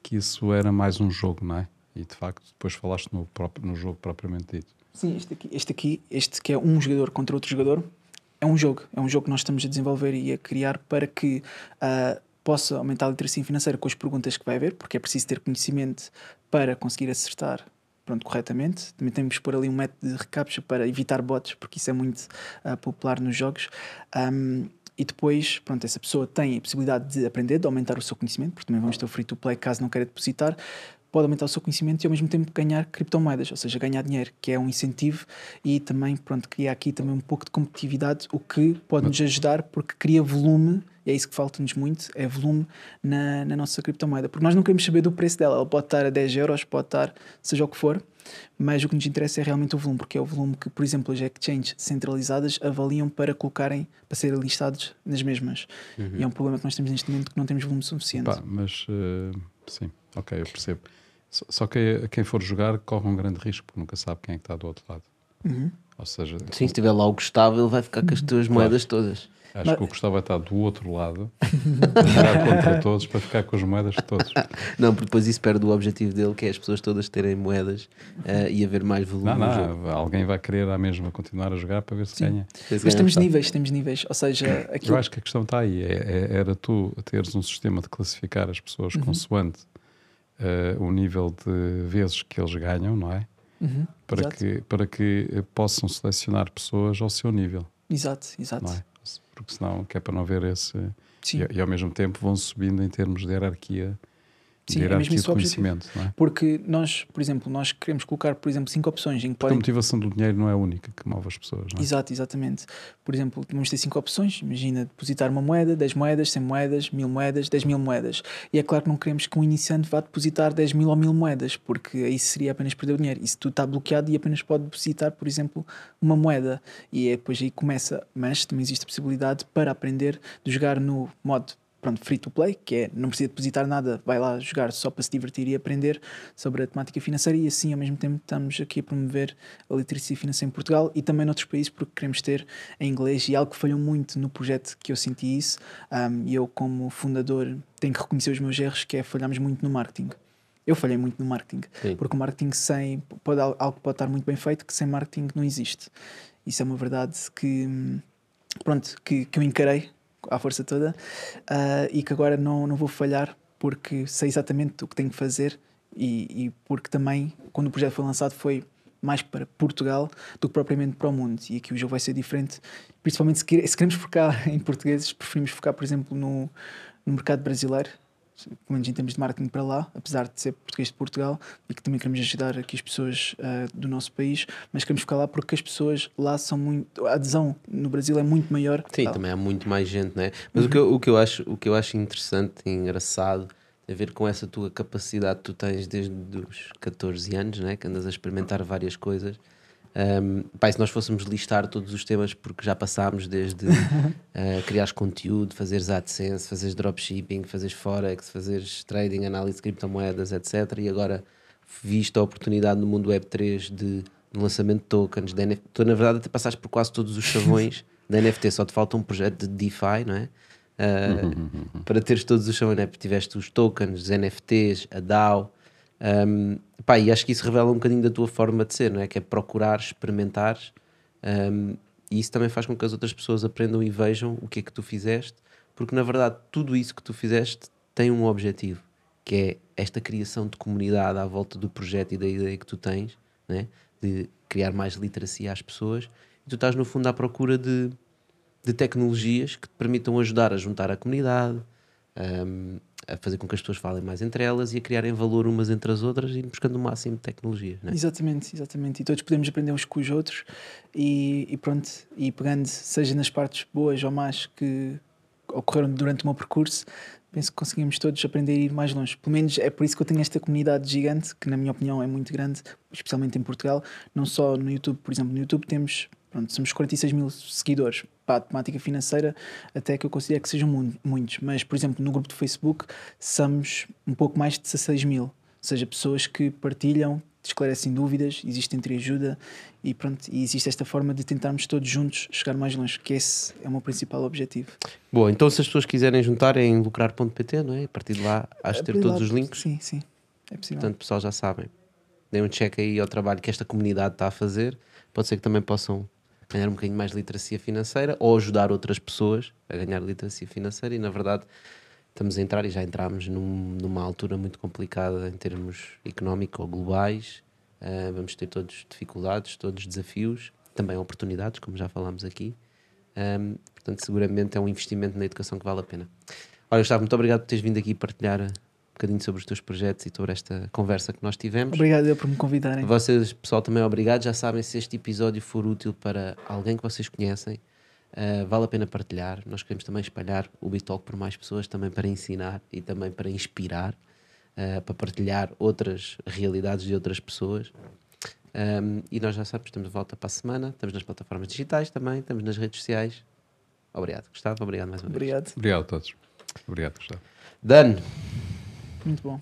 que isso era mais um jogo, não é? E de facto, depois falaste no, próprio, no jogo propriamente dito. Sim, este aqui, este aqui, este que é um jogador contra outro jogador, é um jogo. É um jogo que nós estamos a desenvolver e a criar para que uh, possa aumentar a literacia financeira com as perguntas que vai haver, porque é preciso ter conhecimento para conseguir acertar pronto, corretamente. Também temos pôr ali um método de recaptcha para evitar bots, porque isso é muito uh, popular nos jogos. Um, e depois, pronto, essa pessoa tem a possibilidade de aprender, de aumentar o seu conhecimento, porque também vamos ter o free to play caso não queira depositar, pode aumentar o seu conhecimento e ao mesmo tempo ganhar criptomoedas, ou seja, ganhar dinheiro, que é um incentivo e também, pronto, cria aqui também um pouco de competitividade, o que pode nos ajudar porque cria volume, e é isso que falta-nos muito, é volume na, na nossa criptomoeda, porque nós não queremos saber do preço dela, ela pode estar a 10 euros, pode estar seja o que for, mas o que nos interessa é realmente o volume, porque é o volume que, por exemplo, as exchanges centralizadas avaliam para colocarem, para serem listados nas mesmas. Uhum. E é um problema que nós temos neste momento que não temos volume suficiente. Pá, mas uh, sim, ok, eu percebo. Só que quem for jogar corre um grande risco, porque nunca sabe quem é que está do outro lado. Uhum. Ou seja, Sim, se estiver lá o Gustavo, ele vai ficar com as tuas claro. moedas todas. Acho Mas... que o Gustavo vai estar do outro lado, jogar contra todos, para ficar com as moedas de todos. Não, porque depois isso perde o objetivo dele, que é as pessoas todas terem moedas uh, e haver mais volume. Não, não, alguém vai querer à mesma continuar a jogar para ver se Sim. ganha. Mas temos níveis, temos níveis. Ou seja, aquilo... eu acho que a questão está aí. É, é, era tu teres um sistema de classificar as pessoas uhum. consoante uh, o nível de vezes que eles ganham, não é? Uhum, para, que, para que possam selecionar pessoas ao seu nível. Exato, exato. É? Porque senão, que é para não ver esse. E, e, ao mesmo tempo vão subindo em termos de hierarquia Sim, é mesmo de conhecimento. Não é? Porque nós, por exemplo, nós queremos colocar, por exemplo, cinco opções em que podem... A motivação do dinheiro não é a única que move as pessoas. Não é? Exato, exatamente. Por exemplo, vamos ter cinco opções. Imagina depositar uma moeda, 10 moedas, 100 moedas, 1000 moedas, 10 mil moedas. E é claro que não queremos que um iniciante vá depositar 10 mil ou 1000 moedas, porque aí seria apenas perder o dinheiro. Isso tudo está bloqueado e apenas pode depositar, por exemplo, uma moeda. E é depois aí começa. Mas também existe a possibilidade para aprender de jogar no modo pronto, free to play, que é não precisa depositar nada, vai lá jogar só para se divertir e aprender sobre a temática financeira e assim ao mesmo tempo estamos aqui a promover a literacia financeira em Portugal e também noutros países porque queremos ter em inglês e algo que falhou muito no projeto que eu senti isso e um, eu como fundador tenho que reconhecer os meus erros que é falharmos muito no marketing. Eu falhei muito no marketing, Sim. porque o marketing sem pode, algo pode estar muito bem feito que sem marketing não existe. Isso é uma verdade que pronto, que, que eu encarei à força toda uh, e que agora não, não vou falhar porque sei exatamente o que tenho que fazer e, e, porque também, quando o projeto foi lançado, foi mais para Portugal do que propriamente para o mundo. E aqui o jogo vai ser diferente, principalmente se, queremos focar em portugueses, preferimos focar, por exemplo, no, no mercado brasileiro pelo menos em termos de marketing para lá, apesar de ser português de Portugal e que também queremos ajudar aqui as pessoas uh, do nosso país, mas queremos ficar lá porque as pessoas lá são muito. A adesão no Brasil é muito maior. Sim, tá. também há muito mais gente, né? Mas uhum. o, que eu, o, que eu acho, o que eu acho interessante e engraçado tem a ver com essa tua capacidade que tu tens desde os 14 anos, né? que andas a experimentar várias coisas um, pá, se nós fôssemos listar todos os temas, porque já passámos desde uh, criares conteúdo, fazeres AdSense, fazeres dropshipping, fazeres Forex, fazeres trading, análise de criptomoedas, etc. E agora, visto a oportunidade no mundo Web3 de, de lançamento de tokens, NFT, tu na verdade até passaste por quase todos os chavões da NFT, só te falta um projeto de DeFi, não é? Uh, para teres todos os chavões, né? tiveste os tokens, os NFTs, a DAO, um, pá, e acho que isso revela um bocadinho da tua forma de ser, não é? Que é procurar, experimentar, um, e isso também faz com que as outras pessoas aprendam e vejam o que é que tu fizeste, porque na verdade tudo isso que tu fizeste tem um objetivo, que é esta criação de comunidade à volta do projeto e da ideia que tu tens, né? de criar mais literacia às pessoas, e tu estás no fundo à procura de, de tecnologias que te permitam ajudar a juntar a comunidade, um, a fazer com que as pessoas falem mais entre elas e a criarem valor umas entre as outras e buscando o máximo de tecnologias. Né? Exatamente, exatamente. E todos podemos aprender uns com os outros e, e pronto, e pegando, seja nas partes boas ou más que ocorreram durante o meu percurso, penso que conseguimos todos aprender a ir mais longe. Pelo menos é por isso que eu tenho esta comunidade gigante, que na minha opinião é muito grande, especialmente em Portugal, não só no YouTube, por exemplo, no YouTube temos, pronto, somos 46 mil seguidores para a temática financeira, até que eu considero que sejam muitos, mas por exemplo, no grupo do Facebook somos um pouco mais de 16 mil, ou seja, pessoas que partilham, esclarecem dúvidas, existe entreajuda e pronto, e existe esta forma de tentarmos todos juntos chegar mais longe, que esse é o meu principal objetivo. Boa, então se as pessoas quiserem juntar é em lucrar.pt, não é? A partir de lá, acho ter todos os links. Sim, sim, é possível. Portanto, pessoal já sabem. Deem um check aí ao trabalho que esta comunidade está a fazer. Pode ser que também possam ganhar um bocadinho mais de literacia financeira ou ajudar outras pessoas a ganhar literacia financeira e na verdade estamos a entrar e já entramos num, numa altura muito complicada em termos económicos ou globais. Uh, vamos ter todos dificuldades, todos desafios, também oportunidades, como já falámos aqui. Um, portanto, seguramente é um investimento na educação que vale a pena. Olha, Gustavo, muito obrigado por teres vindo aqui partilhar bocadinho sobre os teus projetos e sobre esta conversa que nós tivemos. Obrigado eu por me convidarem. Vocês, pessoal, também obrigado. Já sabem, se este episódio for útil para alguém que vocês conhecem, uh, vale a pena partilhar. Nós queremos também espalhar o Bitalk por mais pessoas, também para ensinar e também para inspirar, uh, para partilhar outras realidades de outras pessoas. Um, e nós já sabemos, estamos de volta para a semana, estamos nas plataformas digitais também, estamos nas redes sociais. Obrigado, Gustavo. Obrigado mais uma Obrigado. vez. Obrigado a todos. Obrigado, Gustavo. Dan. Muito bom.